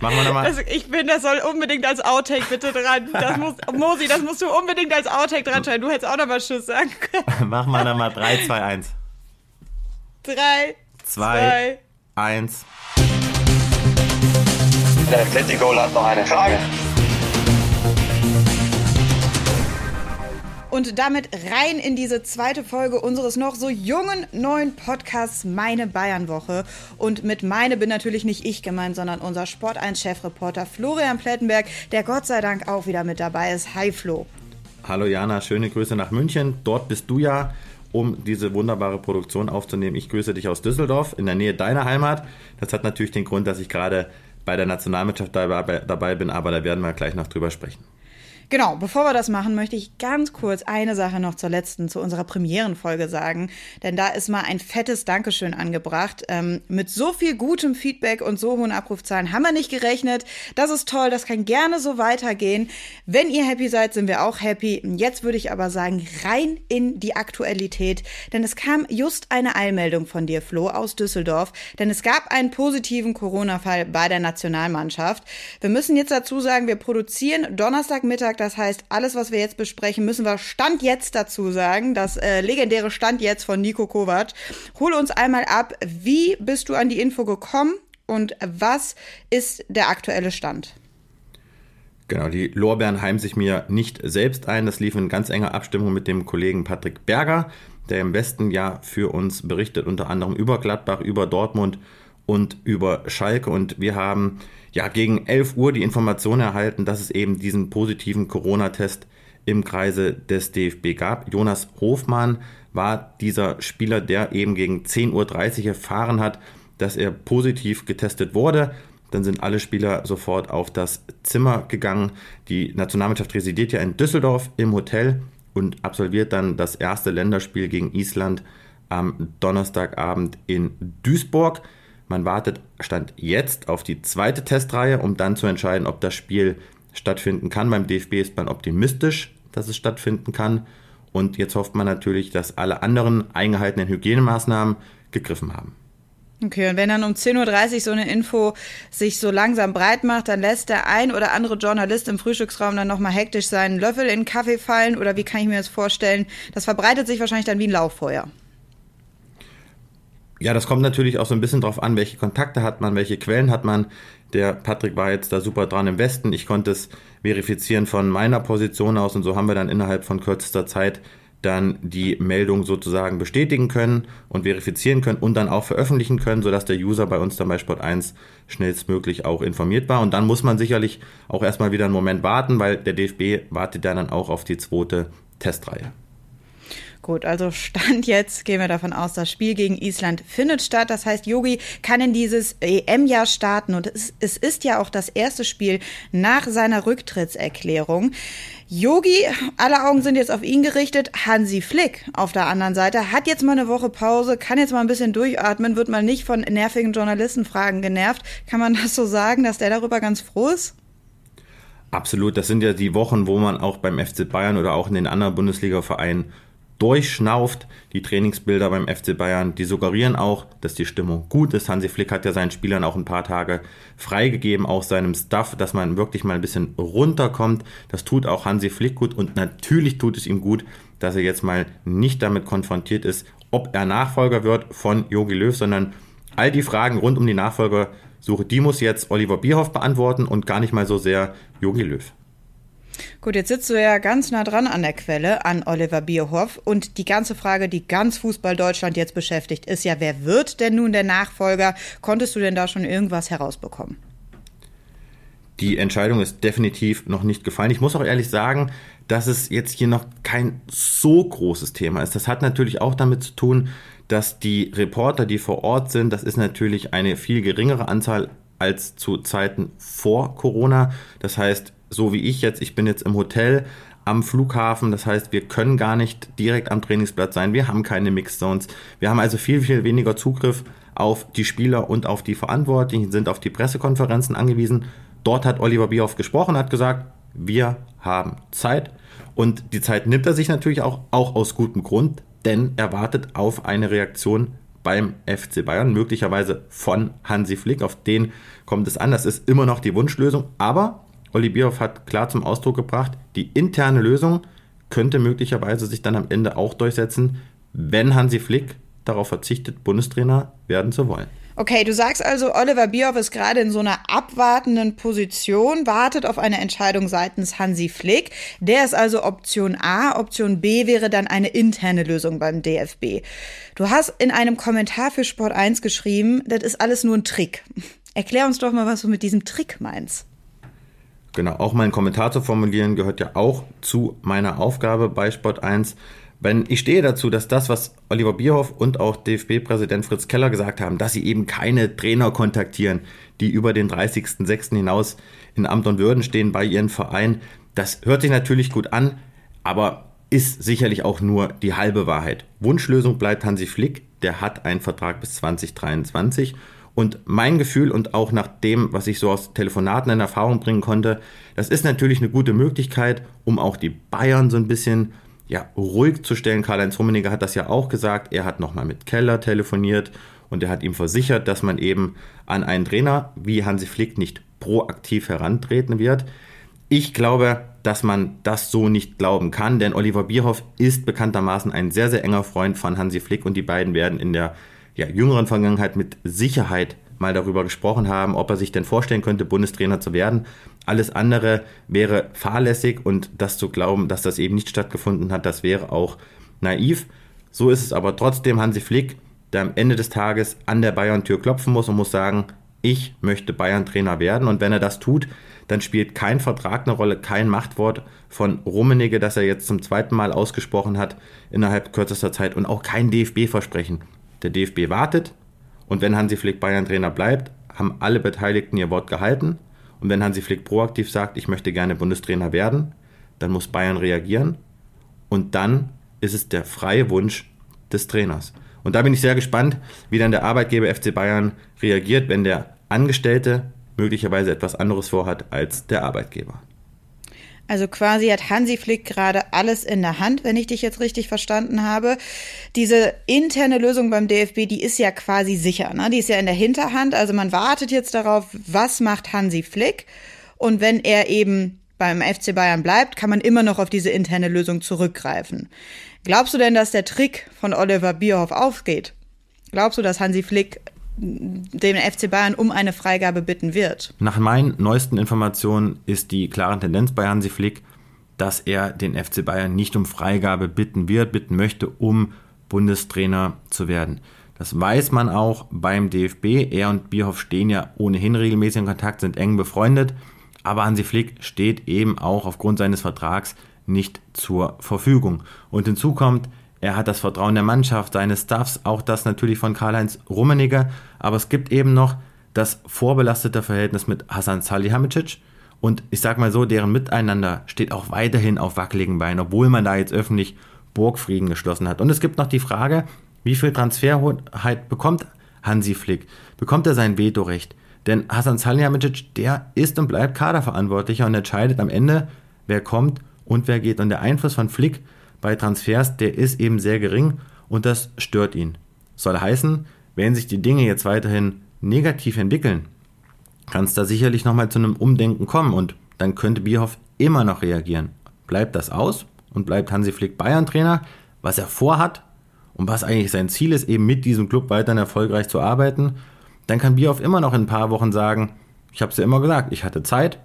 Machen wir nochmal. Also ich finde, das soll unbedingt als Outtake bitte dran. Das muss, Mosi, das musst du unbedingt als Outtake dran schreiben. Du hättest auch nochmal Tschüss sagen können. Machen wir nochmal 3, 2, 1. 3, 2, 1. Der Atletico hat noch eine Frage. Und damit rein in diese zweite Folge unseres noch so jungen neuen Podcasts Meine Bayern-Woche. Und mit meine bin natürlich nicht ich gemeint, sondern unser Sport 1-Chefreporter Florian Plettenberg, der Gott sei Dank auch wieder mit dabei ist. Hi Flo. Hallo Jana, schöne Grüße nach München. Dort bist du ja, um diese wunderbare Produktion aufzunehmen. Ich grüße dich aus Düsseldorf, in der Nähe deiner Heimat. Das hat natürlich den Grund, dass ich gerade bei der Nationalmannschaft dabei bin, aber da werden wir gleich noch drüber sprechen. Genau, bevor wir das machen, möchte ich ganz kurz eine Sache noch zur letzten, zu unserer Premierenfolge sagen. Denn da ist mal ein fettes Dankeschön angebracht. Ähm, mit so viel gutem Feedback und so hohen Abrufzahlen haben wir nicht gerechnet. Das ist toll, das kann gerne so weitergehen. Wenn ihr happy seid, sind wir auch happy. Jetzt würde ich aber sagen, rein in die Aktualität. Denn es kam just eine Eilmeldung von dir, Flo, aus Düsseldorf. Denn es gab einen positiven Corona-Fall bei der Nationalmannschaft. Wir müssen jetzt dazu sagen, wir produzieren Donnerstagmittag das heißt, alles, was wir jetzt besprechen, müssen wir Stand jetzt dazu sagen. Das äh, legendäre Stand jetzt von Nico Kovac. Hol uns einmal ab, wie bist du an die Info gekommen und was ist der aktuelle Stand? Genau, die Lorbeeren heimen sich mir nicht selbst ein. Das lief in ganz enger Abstimmung mit dem Kollegen Patrick Berger, der im Westen ja für uns berichtet, unter anderem über Gladbach, über Dortmund und über Schalke. Und wir haben ja gegen 11 Uhr die Information erhalten, dass es eben diesen positiven Corona-Test im Kreise des DFB gab. Jonas Hofmann war dieser Spieler, der eben gegen 10.30 Uhr erfahren hat, dass er positiv getestet wurde. Dann sind alle Spieler sofort auf das Zimmer gegangen. Die Nationalmannschaft residiert ja in Düsseldorf im Hotel und absolviert dann das erste Länderspiel gegen Island am Donnerstagabend in Duisburg. Man wartet Stand jetzt auf die zweite Testreihe, um dann zu entscheiden, ob das Spiel stattfinden kann. Beim DFB ist man optimistisch, dass es stattfinden kann. Und jetzt hofft man natürlich, dass alle anderen eingehaltenen Hygienemaßnahmen gegriffen haben. Okay, und wenn dann um 10.30 Uhr so eine Info sich so langsam breit macht, dann lässt der ein oder andere Journalist im Frühstücksraum dann nochmal hektisch seinen Löffel in den Kaffee fallen oder wie kann ich mir das vorstellen? Das verbreitet sich wahrscheinlich dann wie ein Lauffeuer. Ja, das kommt natürlich auch so ein bisschen drauf an, welche Kontakte hat man, welche Quellen hat man. Der Patrick war jetzt da super dran im Westen. Ich konnte es verifizieren von meiner Position aus und so haben wir dann innerhalb von kürzester Zeit dann die Meldung sozusagen bestätigen können und verifizieren können und dann auch veröffentlichen können, sodass der User bei uns dann bei Sport 1 schnellstmöglich auch informiert war. Und dann muss man sicherlich auch erstmal wieder einen Moment warten, weil der DFB wartet dann auch auf die zweite Testreihe. Gut, also Stand jetzt gehen wir davon aus, das Spiel gegen Island findet statt. Das heißt, Yogi kann in dieses EM-Jahr starten und es, es ist ja auch das erste Spiel nach seiner Rücktrittserklärung. Yogi, alle Augen sind jetzt auf ihn gerichtet. Hansi Flick auf der anderen Seite hat jetzt mal eine Woche Pause, kann jetzt mal ein bisschen durchatmen, wird mal nicht von nervigen Journalistenfragen genervt. Kann man das so sagen, dass der darüber ganz froh ist? Absolut, das sind ja die Wochen, wo man auch beim FC Bayern oder auch in den anderen Bundesliga-Vereinen durchschnauft. Die Trainingsbilder beim FC Bayern, die suggerieren auch, dass die Stimmung gut ist. Hansi Flick hat ja seinen Spielern auch ein paar Tage freigegeben, auch seinem Staff, dass man wirklich mal ein bisschen runterkommt. Das tut auch Hansi Flick gut und natürlich tut es ihm gut, dass er jetzt mal nicht damit konfrontiert ist, ob er Nachfolger wird von Jogi Löw, sondern all die Fragen rund um die Nachfolgersuche, die muss jetzt Oliver Bierhoff beantworten und gar nicht mal so sehr Jogi Löw. Gut, jetzt sitzt du ja ganz nah dran an der Quelle, an Oliver Bierhoff. Und die ganze Frage, die ganz Fußball Deutschland jetzt beschäftigt, ist ja, wer wird denn nun der Nachfolger? Konntest du denn da schon irgendwas herausbekommen? Die Entscheidung ist definitiv noch nicht gefallen. Ich muss auch ehrlich sagen, dass es jetzt hier noch kein so großes Thema ist. Das hat natürlich auch damit zu tun, dass die Reporter, die vor Ort sind, das ist natürlich eine viel geringere Anzahl als zu Zeiten vor Corona. Das heißt, so wie ich jetzt, ich bin jetzt im Hotel am Flughafen, das heißt, wir können gar nicht direkt am Trainingsplatz sein, wir haben keine Mixed Zones, wir haben also viel, viel weniger Zugriff auf die Spieler und auf die Verantwortlichen, sind auf die Pressekonferenzen angewiesen. Dort hat Oliver Bierhoff gesprochen, hat gesagt, wir haben Zeit und die Zeit nimmt er sich natürlich auch, auch aus gutem Grund, denn er wartet auf eine Reaktion beim FC Bayern, möglicherweise von Hansi Flick. Auf den kommt es an. Das ist immer noch die Wunschlösung. Aber Olli Bierhoff hat klar zum Ausdruck gebracht, die interne Lösung könnte möglicherweise sich dann am Ende auch durchsetzen, wenn Hansi Flick darauf verzichtet, Bundestrainer werden zu wollen. Okay, du sagst also, Oliver Bierhoff ist gerade in so einer abwartenden Position, wartet auf eine Entscheidung seitens Hansi Flick. Der ist also Option A. Option B wäre dann eine interne Lösung beim DFB. Du hast in einem Kommentar für Sport 1 geschrieben, das ist alles nur ein Trick. Erklär uns doch mal, was du mit diesem Trick meinst. Genau, auch mein Kommentar zu formulieren gehört ja auch zu meiner Aufgabe bei Sport 1. Wenn ich stehe dazu, dass das, was Oliver Bierhoff und auch DFB-Präsident Fritz Keller gesagt haben, dass sie eben keine Trainer kontaktieren, die über den 30.06. hinaus in Amt und Würden stehen bei ihren Verein, das hört sich natürlich gut an, aber ist sicherlich auch nur die halbe Wahrheit. Wunschlösung bleibt Hansi Flick, der hat einen Vertrag bis 2023 und mein Gefühl und auch nach dem, was ich so aus Telefonaten in Erfahrung bringen konnte, das ist natürlich eine gute Möglichkeit, um auch die Bayern so ein bisschen ja, ruhig zu stellen. Karl-Heinz Rummenigge hat das ja auch gesagt. Er hat nochmal mit Keller telefoniert und er hat ihm versichert, dass man eben an einen Trainer wie Hansi Flick nicht proaktiv herantreten wird. Ich glaube, dass man das so nicht glauben kann, denn Oliver Bierhoff ist bekanntermaßen ein sehr, sehr enger Freund von Hansi Flick und die beiden werden in der ja, jüngeren Vergangenheit mit Sicherheit mal darüber gesprochen haben, ob er sich denn vorstellen könnte, Bundestrainer zu werden. Alles andere wäre fahrlässig und das zu glauben, dass das eben nicht stattgefunden hat, das wäre auch naiv. So ist es aber trotzdem Hansi Flick, der am Ende des Tages an der Bayern-Tür klopfen muss und muss sagen, ich möchte Bayern-Trainer werden. Und wenn er das tut, dann spielt kein Vertrag eine Rolle, kein Machtwort von Rummenigge, das er jetzt zum zweiten Mal ausgesprochen hat innerhalb kürzester Zeit und auch kein DFB-Versprechen. Der DFB wartet, und wenn Hansi Flick Bayern-Trainer bleibt, haben alle Beteiligten ihr Wort gehalten. Und wenn Hansi Flick proaktiv sagt, ich möchte gerne Bundestrainer werden, dann muss Bayern reagieren. Und dann ist es der freie Wunsch des Trainers. Und da bin ich sehr gespannt, wie dann der Arbeitgeber FC Bayern reagiert, wenn der Angestellte möglicherweise etwas anderes vorhat als der Arbeitgeber. Also quasi hat Hansi Flick gerade alles in der Hand, wenn ich dich jetzt richtig verstanden habe. Diese interne Lösung beim DFB, die ist ja quasi sicher, ne? Die ist ja in der Hinterhand. Also man wartet jetzt darauf, was macht Hansi Flick? Und wenn er eben beim FC Bayern bleibt, kann man immer noch auf diese interne Lösung zurückgreifen. Glaubst du denn, dass der Trick von Oliver Bierhoff aufgeht? Glaubst du, dass Hansi Flick den FC Bayern um eine Freigabe bitten wird. Nach meinen neuesten Informationen ist die klare Tendenz bei Hansi Flick, dass er den FC Bayern nicht um Freigabe bitten wird, bitten möchte, um Bundestrainer zu werden. Das weiß man auch beim DFB. Er und Bierhoff stehen ja ohnehin regelmäßig in Kontakt, sind eng befreundet. Aber Hansi Flick steht eben auch aufgrund seines Vertrags nicht zur Verfügung. Und hinzu kommt, er hat das Vertrauen der Mannschaft, seines Staffs, auch das natürlich von Karl-Heinz Rummenigge. Aber es gibt eben noch das vorbelastete Verhältnis mit Hasan Salihamidzic. Und ich sag mal so, deren Miteinander steht auch weiterhin auf wackeligen Beinen, obwohl man da jetzt öffentlich Burgfrieden geschlossen hat. Und es gibt noch die Frage, wie viel Transferheit bekommt Hansi Flick? Bekommt er sein Vetorecht? Denn Hasan Salihamidzic, der ist und bleibt Kaderverantwortlicher und entscheidet am Ende, wer kommt und wer geht. Und der Einfluss von Flick bei Transfers, der ist eben sehr gering und das stört ihn. Soll heißen, wenn sich die Dinge jetzt weiterhin negativ entwickeln, kann es da sicherlich nochmal zu einem Umdenken kommen und dann könnte Bierhoff immer noch reagieren. Bleibt das aus und bleibt Hansi Flick Bayern-Trainer, was er vorhat und was eigentlich sein Ziel ist, eben mit diesem Club weiterhin erfolgreich zu arbeiten, dann kann Bierhoff immer noch in ein paar Wochen sagen, ich habe es ja immer gesagt, ich hatte Zeit,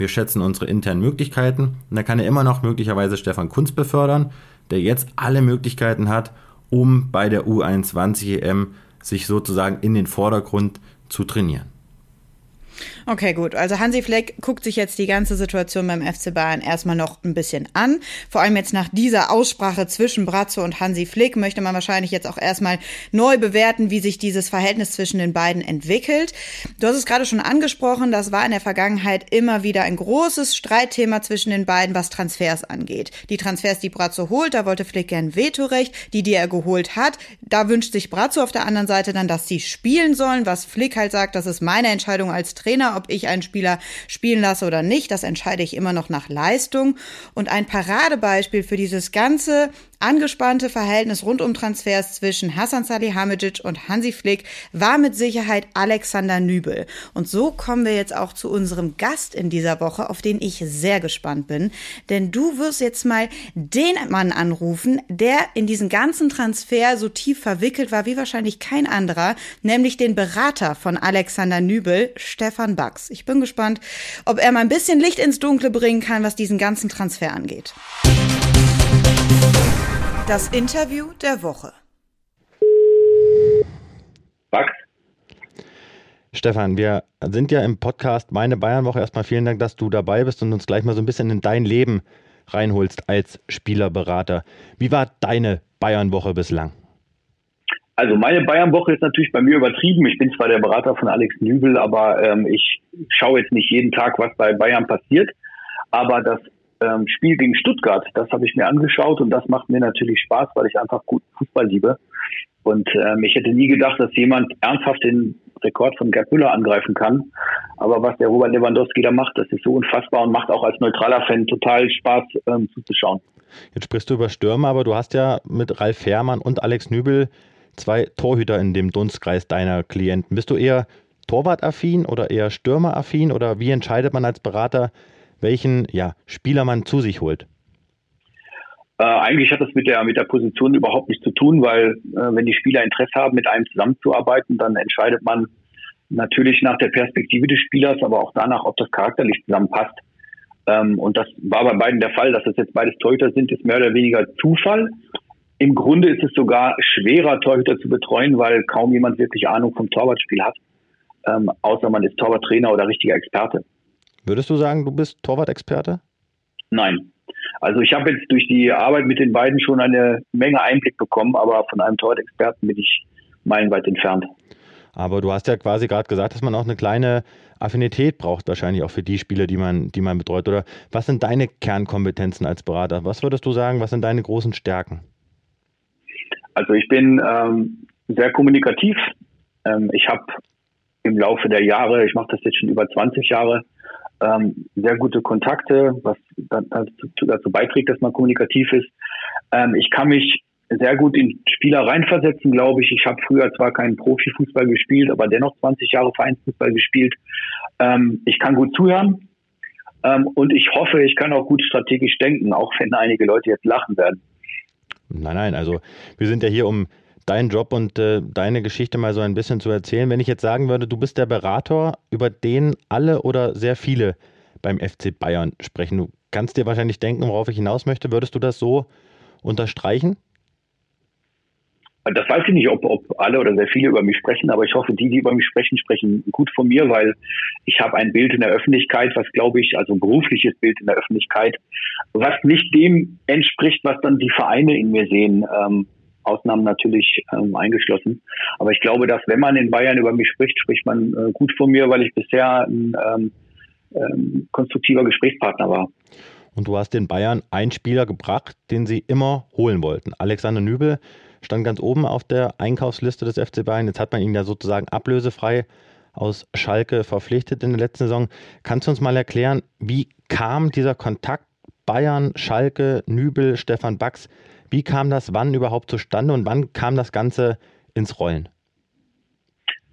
wir schätzen unsere internen Möglichkeiten. Und da kann er immer noch möglicherweise Stefan Kunz befördern, der jetzt alle Möglichkeiten hat, um bei der U21 EM sich sozusagen in den Vordergrund zu trainieren. Okay, gut. Also Hansi Fleck guckt sich jetzt die ganze Situation beim FC Bayern erstmal noch ein bisschen an. Vor allem jetzt nach dieser Aussprache zwischen Brazzo und Hansi Flick möchte man wahrscheinlich jetzt auch erstmal neu bewerten, wie sich dieses Verhältnis zwischen den beiden entwickelt. Du hast es gerade schon angesprochen, das war in der Vergangenheit immer wieder ein großes Streitthema zwischen den beiden, was Transfers angeht. Die Transfers, die Brazzo holt, da wollte Flick gern Vetorecht. Die, die er geholt hat, da wünscht sich Brazzo auf der anderen Seite dann, dass sie spielen sollen, was Flick halt sagt, das ist meine Entscheidung als Trainer ob ich einen Spieler spielen lasse oder nicht. Das entscheide ich immer noch nach Leistung. Und ein Paradebeispiel für dieses ganze angespannte Verhältnis rund um Transfers zwischen Hassan Salihamidzic und Hansi Flick war mit Sicherheit Alexander Nübel. Und so kommen wir jetzt auch zu unserem Gast in dieser Woche, auf den ich sehr gespannt bin. Denn du wirst jetzt mal den Mann anrufen, der in diesen ganzen Transfer so tief verwickelt war wie wahrscheinlich kein anderer, nämlich den Berater von Alexander Nübel, Stefan Bax. Ich bin gespannt, ob er mal ein bisschen Licht ins Dunkle bringen kann, was diesen ganzen Transfer angeht. Das Interview der Woche. Max? Stefan, wir sind ja im Podcast Meine Bayernwoche. Erstmal vielen Dank, dass du dabei bist und uns gleich mal so ein bisschen in dein Leben reinholst als Spielerberater. Wie war deine Bayernwoche bislang? Also meine Bayernwoche ist natürlich bei mir übertrieben. Ich bin zwar der Berater von Alex Nübel, aber ähm, ich schaue jetzt nicht jeden Tag, was bei Bayern passiert. Aber das ähm, Spiel gegen Stuttgart, das habe ich mir angeschaut und das macht mir natürlich Spaß, weil ich einfach gut Fußball liebe. Und ähm, ich hätte nie gedacht, dass jemand ernsthaft den Rekord von Gerd Müller angreifen kann. Aber was der Robert Lewandowski da macht, das ist so unfassbar und macht auch als neutraler Fan total Spaß ähm, zuzuschauen. Jetzt sprichst du über Stürmer, aber du hast ja mit Ralf Fährmann und Alex Nübel zwei Torhüter in dem Dunstkreis deiner Klienten. Bist du eher Torwartaffin oder eher Stürmeraffin oder wie entscheidet man als Berater, welchen ja, Spieler man zu sich holt? Äh, eigentlich hat das mit der, mit der Position überhaupt nichts zu tun, weil äh, wenn die Spieler Interesse haben, mit einem zusammenzuarbeiten, dann entscheidet man natürlich nach der Perspektive des Spielers, aber auch danach, ob das charakterlich zusammenpasst. Ähm, und das war bei beiden der Fall, dass es jetzt beides Torhüter sind, ist mehr oder weniger Zufall. Im Grunde ist es sogar schwerer, Torhüter zu betreuen, weil kaum jemand wirklich Ahnung vom Torwartspiel hat, ähm, außer man ist Torwarttrainer oder richtiger Experte. Würdest du sagen, du bist Torwart-Experte? Nein. Also ich habe jetzt durch die Arbeit mit den beiden schon eine Menge Einblick bekommen, aber von einem Torwart-Experten bin ich meilenweit entfernt. Aber du hast ja quasi gerade gesagt, dass man auch eine kleine Affinität braucht, wahrscheinlich auch für die Spieler, die man, die man betreut. Oder was sind deine Kernkompetenzen als Berater? Was würdest du sagen, was sind deine großen Stärken? Also ich bin ähm, sehr kommunikativ. Ähm, ich habe im Laufe der Jahre, ich mache das jetzt schon über 20 Jahre, ähm, sehr gute Kontakte, was dazu, dazu, beiträgt, dass man kommunikativ ist. Ähm, ich kann mich sehr gut in Spieler reinversetzen, glaube ich. Ich habe früher zwar keinen Profifußball gespielt, aber dennoch 20 Jahre Vereinsfußball gespielt. Ähm, ich kann gut zuhören ähm, und ich hoffe, ich kann auch gut strategisch denken, auch wenn einige Leute jetzt lachen werden. Nein, nein, also wir sind ja hier, um deinen Job und äh, deine Geschichte mal so ein bisschen zu erzählen. Wenn ich jetzt sagen würde, du bist der Berater, über den alle oder sehr viele beim FC Bayern sprechen. Du kannst dir wahrscheinlich denken, worauf ich hinaus möchte. Würdest du das so unterstreichen? Das weiß ich nicht, ob, ob alle oder sehr viele über mich sprechen, aber ich hoffe, die, die über mich sprechen, sprechen gut von mir, weil ich habe ein Bild in der Öffentlichkeit, was glaube ich, also ein berufliches Bild in der Öffentlichkeit, was nicht dem entspricht, was dann die Vereine in mir sehen. Ähm, Ausnahmen natürlich ähm, eingeschlossen. Aber ich glaube, dass wenn man in Bayern über mich spricht, spricht man äh, gut von mir, weil ich bisher ein ähm, ähm, konstruktiver Gesprächspartner war. Und du hast den Bayern einen Spieler gebracht, den sie immer holen wollten. Alexander Nübel stand ganz oben auf der Einkaufsliste des FC Bayern. Jetzt hat man ihn ja sozusagen ablösefrei aus Schalke verpflichtet in der letzten Saison. Kannst du uns mal erklären, wie kam dieser Kontakt Bayern, Schalke, Nübel, Stefan Bax? Wie kam das wann überhaupt zustande und wann kam das Ganze ins Rollen?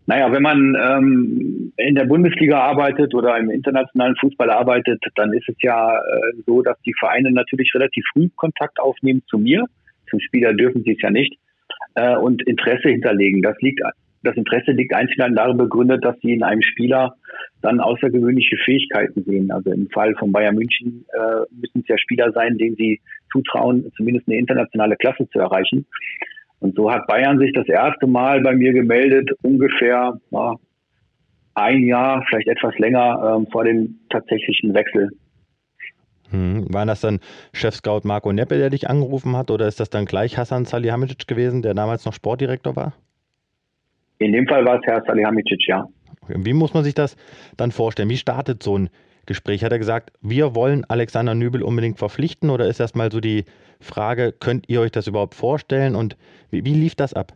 Naja, wenn man ähm, in der Bundesliga arbeitet oder im internationalen Fußball arbeitet, dann ist es ja äh, so, dass die Vereine natürlich relativ früh Kontakt aufnehmen zu mir. Zum Spieler dürfen sie es ja nicht. Äh, und Interesse hinterlegen. Das liegt das Interesse liegt einzig darin begründet, dass sie in einem Spieler dann außergewöhnliche Fähigkeiten sehen. Also im Fall von Bayern München äh, müssen es ja Spieler sein, denen sie zutrauen, zumindest eine internationale Klasse zu erreichen. Und so hat Bayern sich das erste Mal bei mir gemeldet, ungefähr ja, ein Jahr, vielleicht etwas länger ähm, vor dem tatsächlichen Wechsel. Hm. War das dann Chef-Scout Marco Neppe, der dich angerufen hat, oder ist das dann gleich Hassan Salihamidzic gewesen, der damals noch Sportdirektor war? In dem Fall war es Herr Salihamidzic, ja. Wie muss man sich das dann vorstellen? Wie startet so ein Gespräch? Hat er gesagt, wir wollen Alexander Nübel unbedingt verpflichten oder ist erstmal so die Frage, könnt ihr euch das überhaupt vorstellen und wie, wie lief das ab?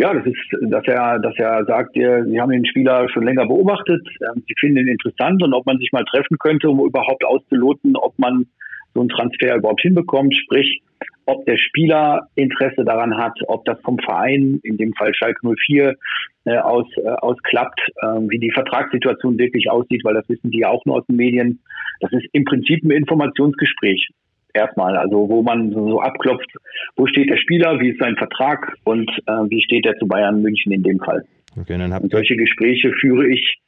ja, das ist, dass er, dass er sagt, Sie haben den Spieler schon länger beobachtet, ähm, Sie finden ihn interessant und ob man sich mal treffen könnte, um überhaupt auszuloten, ob man so einen Transfer überhaupt hinbekommt, sprich, ob der Spieler Interesse daran hat, ob das vom Verein, in dem Fall Schalke 04, äh, aus, äh, ausklappt, äh, wie die Vertragssituation wirklich aussieht, weil das wissen die auch nur aus den Medien. Das ist im Prinzip ein Informationsgespräch erstmal, also wo man so, so abklopft, wo steht der Spieler, wie ist sein Vertrag und äh, wie steht er zu Bayern München in dem Fall. Okay, dann und solche Gespräche führe ich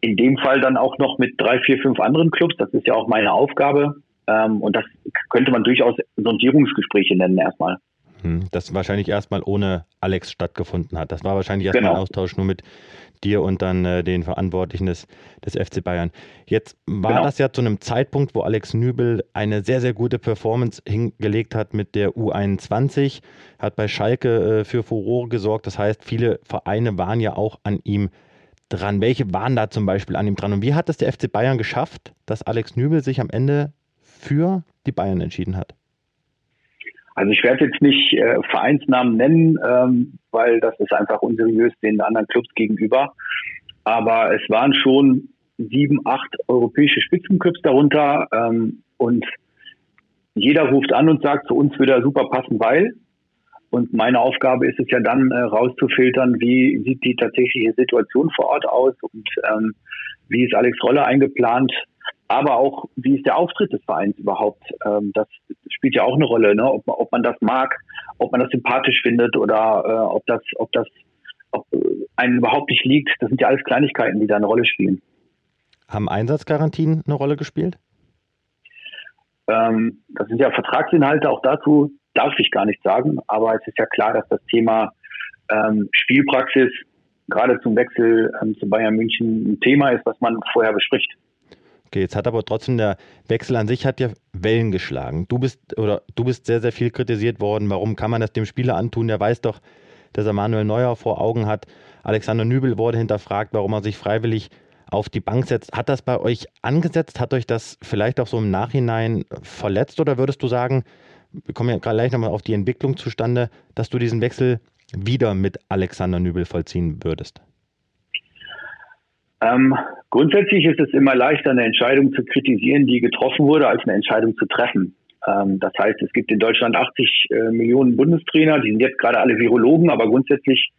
in dem Fall dann auch noch mit drei, vier, fünf anderen Clubs. Das ist ja auch meine Aufgabe. Ähm, und das könnte man durchaus Sondierungsgespräche nennen erstmal. Hm, das wahrscheinlich erstmal ohne Alex stattgefunden hat. Das war wahrscheinlich erstmal genau. ein Austausch nur mit dir und dann äh, den Verantwortlichen des, des FC Bayern. Jetzt war genau. das ja zu einem Zeitpunkt, wo Alex Nübel eine sehr, sehr gute Performance hingelegt hat mit der U21, hat bei Schalke äh, für Furore gesorgt. Das heißt, viele Vereine waren ja auch an ihm dran. Welche waren da zum Beispiel an ihm dran? Und wie hat es der FC Bayern geschafft, dass Alex Nübel sich am Ende für die Bayern entschieden hat? Also ich werde jetzt nicht äh, Vereinsnamen nennen, ähm, weil das ist einfach unseriös den anderen Clubs gegenüber. Aber es waren schon sieben, acht europäische Spitzenclubs darunter ähm, und jeder ruft an und sagt, zu uns würde er super passen, weil. Und meine Aufgabe ist es ja dann äh, rauszufiltern, wie sieht die tatsächliche Situation vor Ort aus und ähm, wie ist Alex Rolle eingeplant, aber auch, wie ist der Auftritt des Vereins überhaupt? Ähm, das spielt ja auch eine Rolle, ne? ob, ob man das mag, ob man das sympathisch findet oder äh, ob das, ob das ob, äh, einem überhaupt nicht liegt. Das sind ja alles Kleinigkeiten, die da eine Rolle spielen. Haben Einsatzgarantien eine Rolle gespielt? Ähm, das sind ja Vertragsinhalte, auch dazu darf ich gar nicht sagen, aber es ist ja klar, dass das Thema ähm, Spielpraxis gerade zum Wechsel ähm, zu Bayern München ein Thema ist, was man vorher bespricht. Okay, jetzt hat aber trotzdem der Wechsel an sich hat ja Wellen geschlagen. Du bist oder du bist sehr, sehr viel kritisiert worden. Warum kann man das dem Spieler antun? Der weiß doch, dass er Manuel Neuer vor Augen hat. Alexander Nübel wurde hinterfragt, warum er sich freiwillig auf die Bank setzt. Hat das bei euch angesetzt? Hat euch das vielleicht auch so im Nachhinein verletzt? Oder würdest du sagen, wir kommen ja gleich nochmal auf die Entwicklung zustande, dass du diesen Wechsel wieder mit Alexander Nübel vollziehen würdest? Ähm, grundsätzlich ist es immer leichter, eine Entscheidung zu kritisieren, die getroffen wurde, als eine Entscheidung zu treffen. Ähm, das heißt, es gibt in Deutschland 80 äh, Millionen Bundestrainer, die sind jetzt gerade alle Virologen, aber grundsätzlich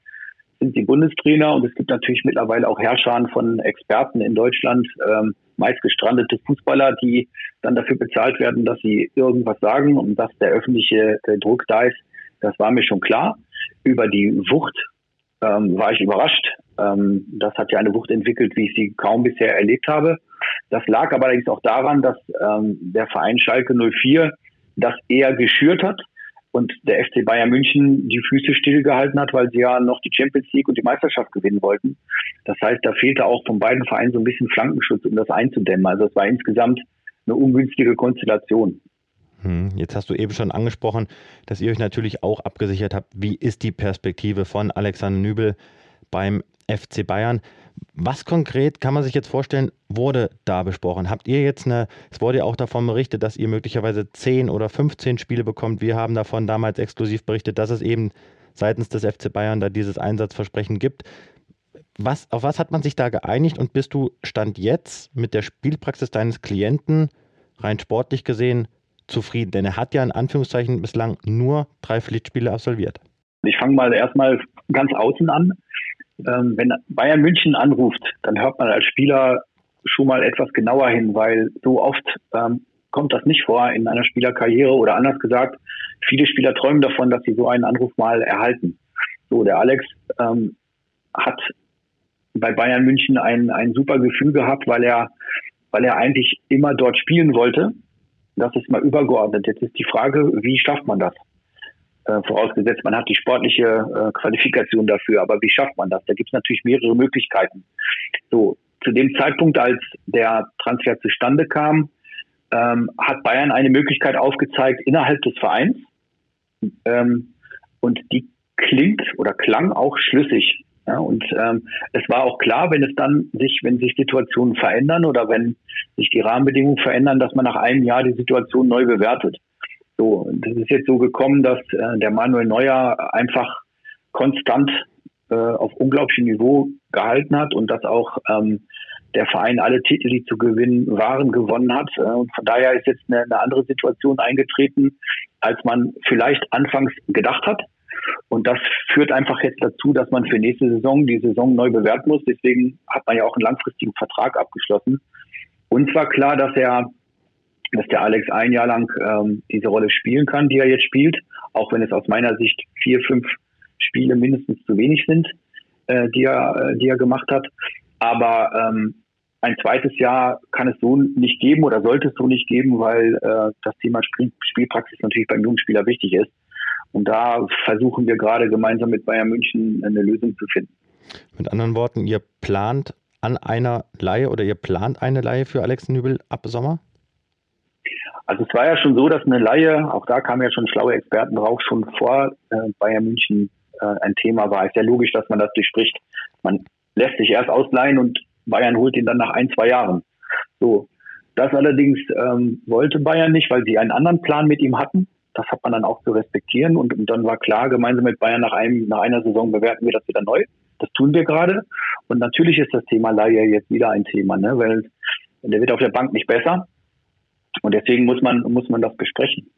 sind die Bundestrainer und es gibt natürlich mittlerweile auch Herrscher von Experten in Deutschland, ähm, meist gestrandete Fußballer, die dann dafür bezahlt werden, dass sie irgendwas sagen und dass der öffentliche äh, Druck da ist. Das war mir schon klar. Über die Wucht ähm, war ich überrascht. Ähm, das hat ja eine Wucht entwickelt, wie ich sie kaum bisher erlebt habe. Das lag aber allerdings auch daran, dass ähm, der Verein Schalke 04 das eher geschürt hat und der FC Bayern München die Füße stillgehalten hat, weil sie ja noch die Champions League und die Meisterschaft gewinnen wollten. Das heißt, da fehlte auch von beiden Vereinen so ein bisschen Flankenschutz, um das einzudämmen. Also es war insgesamt eine ungünstige Konstellation. Hm, jetzt hast du eben schon angesprochen, dass ihr euch natürlich auch abgesichert habt. Wie ist die Perspektive von Alexander Nübel beim FC Bayern? Was konkret kann man sich jetzt vorstellen, wurde da besprochen? Habt ihr jetzt eine, es wurde ja auch davon berichtet, dass ihr möglicherweise 10 oder 15 Spiele bekommt. Wir haben davon damals exklusiv berichtet, dass es eben seitens des FC Bayern da dieses Einsatzversprechen gibt. Was, auf was hat man sich da geeinigt und bist du Stand jetzt mit der Spielpraxis deines Klienten rein sportlich gesehen zufrieden? Denn er hat ja in Anführungszeichen bislang nur drei Pflichtspiele absolviert. Ich fange mal erstmal ganz außen an. Ähm, wenn Bayern München anruft, dann hört man als Spieler schon mal etwas genauer hin, weil so oft ähm, kommt das nicht vor in einer Spielerkarriere oder anders gesagt, viele Spieler träumen davon, dass sie so einen Anruf mal erhalten. So, der Alex ähm, hat bei Bayern München ein, ein super Gefühl gehabt, weil er, weil er eigentlich immer dort spielen wollte das ist mal übergeordnet. Jetzt ist die Frage, wie schafft man das? Äh, vorausgesetzt, man hat die sportliche äh, Qualifikation dafür, aber wie schafft man das? Da gibt es natürlich mehrere Möglichkeiten. So, zu dem Zeitpunkt, als der Transfer zustande kam, ähm, hat Bayern eine Möglichkeit aufgezeigt innerhalb des Vereins. Ähm, und die klingt oder klang auch schlüssig. Ja, und ähm, es war auch klar, wenn es dann sich, wenn sich Situationen verändern oder wenn sich die Rahmenbedingungen verändern, dass man nach einem Jahr die Situation neu bewertet. So, das ist jetzt so gekommen, dass äh, der Manuel Neuer einfach konstant äh, auf unglaublichem Niveau gehalten hat und dass auch ähm, der Verein alle Titel, die zu gewinnen waren, gewonnen hat. Äh, und von daher ist jetzt eine, eine andere Situation eingetreten, als man vielleicht anfangs gedacht hat. Und das führt einfach jetzt dazu, dass man für nächste Saison die Saison neu bewerten muss. Deswegen hat man ja auch einen langfristigen Vertrag abgeschlossen. Uns war klar, dass er, dass der Alex ein Jahr lang ähm, diese Rolle spielen kann, die er jetzt spielt, auch wenn es aus meiner Sicht vier, fünf Spiele mindestens zu wenig sind, äh, die er, äh, die er gemacht hat. Aber ähm, ein zweites Jahr kann es so nicht geben oder sollte es so nicht geben, weil äh, das Thema Spiel Spielpraxis natürlich beim Jugendspieler wichtig ist. Und da versuchen wir gerade gemeinsam mit Bayern München eine Lösung zu finden. Mit anderen Worten, ihr plant an einer Laie oder ihr plant eine Laie für Alex Nübel ab Sommer? Also es war ja schon so, dass eine Laie, auch da kamen ja schon schlaue Experten drauf, schon vor äh, Bayern München äh, ein Thema war. Ist ja logisch, dass man das durchspricht. Man lässt sich erst ausleihen und Bayern holt ihn dann nach ein, zwei Jahren. So. Das allerdings ähm, wollte Bayern nicht, weil sie einen anderen Plan mit ihm hatten. Das hat man dann auch zu respektieren und, und dann war klar, gemeinsam mit Bayern nach einem, nach einer Saison bewerten wir das wieder neu. Das tun wir gerade. Und natürlich ist das Thema Laie jetzt wieder ein Thema, ne? weil der wird auf der Bank nicht besser. Und deswegen muss man, muss man das besprechen.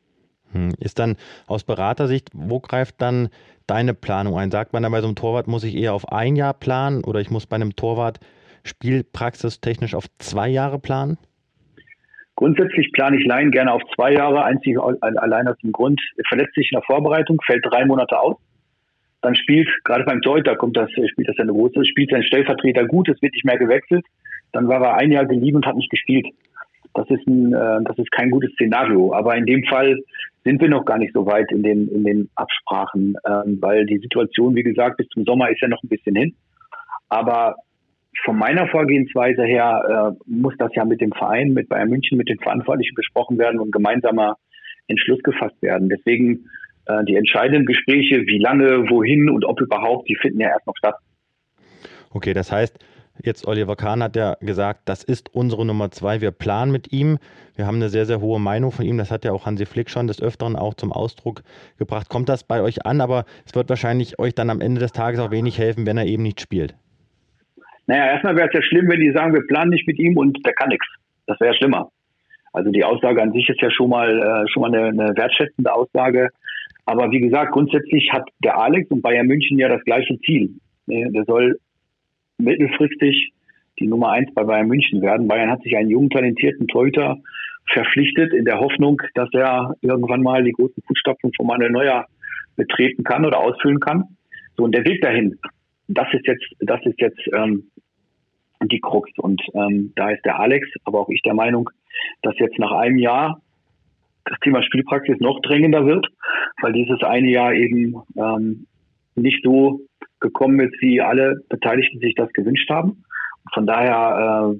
Hm. Ist dann aus Beratersicht, wo greift dann deine Planung ein? Sagt man dann bei so einem Torwart, muss ich eher auf ein Jahr planen oder ich muss bei einem Torwart Spielpraxis technisch auf zwei Jahre planen? Grundsätzlich plane ich Laien gerne auf zwei Jahre, einzig allein aus dem Grund, er verletzt sich in der Vorbereitung, fällt drei Monate aus. Dann spielt, gerade beim Torhüter kommt das, spielt das ja eine große, spielt sein Stellvertreter gut, es wird nicht mehr gewechselt. Dann war er ein Jahr geliehen und hat nicht gespielt. Das ist ein, äh, das ist kein gutes Szenario. Aber in dem Fall sind wir noch gar nicht so weit in den, in den Absprachen, ähm, weil die Situation, wie gesagt, bis zum Sommer ist ja noch ein bisschen hin. Aber von meiner Vorgehensweise her äh, muss das ja mit dem Verein, mit Bayern München, mit den Verantwortlichen besprochen werden und gemeinsamer Entschluss gefasst werden. Deswegen äh, die entscheidenden Gespräche, wie lange, wohin und ob überhaupt, die finden ja erst noch statt. Okay, das heißt, jetzt Oliver Kahn hat ja gesagt, das ist unsere Nummer zwei. Wir planen mit ihm. Wir haben eine sehr, sehr hohe Meinung von ihm. Das hat ja auch Hansi Flick schon des Öfteren auch zum Ausdruck gebracht. Kommt das bei euch an? Aber es wird wahrscheinlich euch dann am Ende des Tages auch wenig helfen, wenn er eben nicht spielt. Naja, erstmal wäre es ja schlimm, wenn die sagen, wir planen nicht mit ihm und der kann nichts. Das wäre schlimmer. Also die Aussage an sich ist ja schon mal äh, schon mal eine, eine wertschätzende Aussage. Aber wie gesagt, grundsätzlich hat der Alex und Bayern München ja das gleiche Ziel. Der soll mittelfristig die Nummer eins bei Bayern München werden. Bayern hat sich einen jungen, talentierten Torhüter verpflichtet in der Hoffnung, dass er irgendwann mal die großen Fußstapfen von Manuel Neuer betreten kann oder ausfüllen kann. So, und der Weg dahin, das ist jetzt, das ist jetzt ähm, die Krux. Und ähm, da ist der Alex, aber auch ich der Meinung, dass jetzt nach einem Jahr das Thema Spielpraxis noch drängender wird, weil dieses eine Jahr eben ähm, nicht so gekommen ist, wie alle Beteiligten sich das gewünscht haben. Von daher, äh,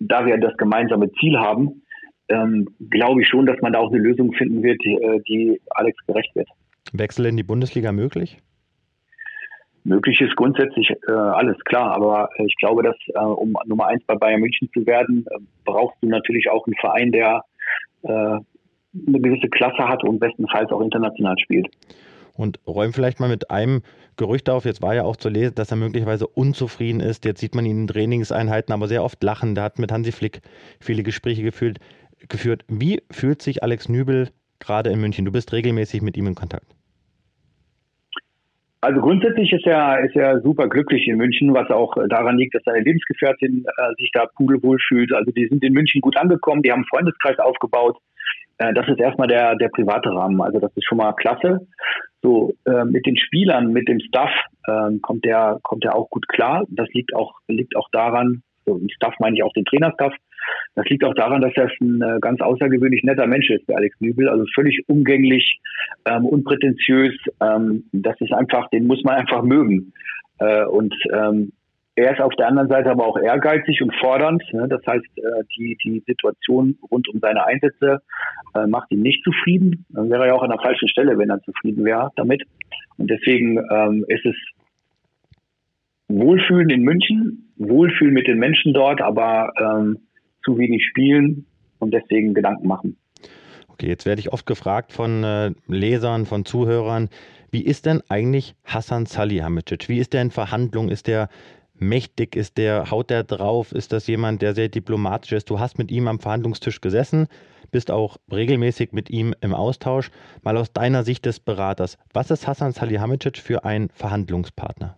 da wir das gemeinsame Ziel haben, ähm, glaube ich schon, dass man da auch eine Lösung finden wird, die, äh, die Alex gerecht wird. Wechsel in die Bundesliga möglich? Möglich ist grundsätzlich äh, alles klar, aber ich glaube, dass äh, um Nummer eins bei Bayern München zu werden, äh, brauchst du natürlich auch einen Verein, der äh, eine gewisse Klasse hat und bestenfalls auch international spielt. Und räum vielleicht mal mit einem Gerücht auf. Jetzt war ja auch zu lesen, dass er möglicherweise unzufrieden ist. Jetzt sieht man ihn in Trainingseinheiten, aber sehr oft lachen. Der hat mit Hansi Flick viele Gespräche geführt. Wie fühlt sich Alex Nübel gerade in München? Du bist regelmäßig mit ihm in Kontakt. Also grundsätzlich ist er, ist er super glücklich in München, was auch daran liegt, dass seine Lebensgefährtin äh, sich da pudelwohl fühlt. Also die sind in München gut angekommen, die haben einen Freundeskreis aufgebaut. Äh, das ist erstmal der, der private Rahmen. Also das ist schon mal klasse. So, äh, mit den Spielern, mit dem Staff äh, kommt der, kommt der auch gut klar. Das liegt auch, liegt auch daran, so im Staff meine ich auch den Trainerstaff. Das liegt auch daran, dass er ein äh, ganz außergewöhnlich netter Mensch ist, der Alex Nübel. Also völlig umgänglich, ähm, unprätentiös. Ähm, das ist einfach, den muss man einfach mögen. Äh, und ähm, er ist auf der anderen Seite aber auch ehrgeizig und fordernd. Ne? Das heißt, äh, die, die Situation rund um seine Einsätze äh, macht ihn nicht zufrieden. Dann wäre er ja auch an der falschen Stelle, wenn er zufrieden wäre damit. Und deswegen ähm, ist es Wohlfühlen in München, Wohlfühlen mit den Menschen dort, aber ähm, zu wenig spielen und deswegen Gedanken machen. Okay, jetzt werde ich oft gefragt von äh, Lesern, von Zuhörern, Wie ist denn eigentlich Hassan Salihamidzic? Wie ist der in Verhandlungen? Ist der mächtig? Ist der, haut der drauf? Ist das jemand, der sehr diplomatisch ist? Du hast mit ihm am Verhandlungstisch gesessen, bist auch regelmäßig mit ihm im Austausch. Mal aus deiner Sicht des Beraters, was ist Hassan Salihamidzic für ein Verhandlungspartner?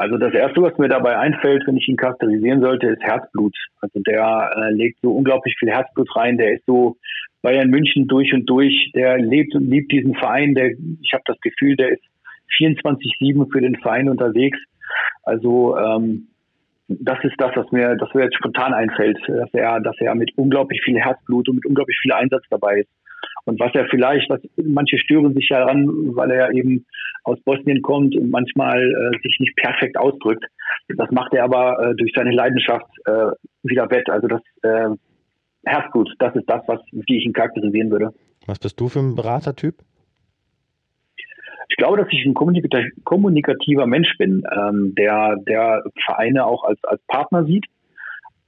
Also das Erste, was mir dabei einfällt, wenn ich ihn charakterisieren sollte, ist Herzblut. Also der äh, legt so unglaublich viel Herzblut rein. Der ist so Bayern München durch und durch. Der lebt und liebt diesen Verein. Der, ich habe das Gefühl, der ist 24/7 für den Verein unterwegs. Also ähm, das ist das, was mir, das mir jetzt spontan einfällt, dass er, dass er mit unglaublich viel Herzblut und mit unglaublich viel Einsatz dabei ist. Und was er vielleicht, was manche stören sich ja daran, weil er eben aus Bosnien kommt und manchmal äh, sich nicht perfekt ausdrückt. Das macht er aber äh, durch seine Leidenschaft äh, wieder wett. Also das äh, Herzblut, das ist das, was wie ich ihn charakterisieren würde. Was bist du für ein Beratertyp? Ich glaube, dass ich ein kommunikativer Mensch bin, ähm, der, der Vereine auch als, als Partner sieht.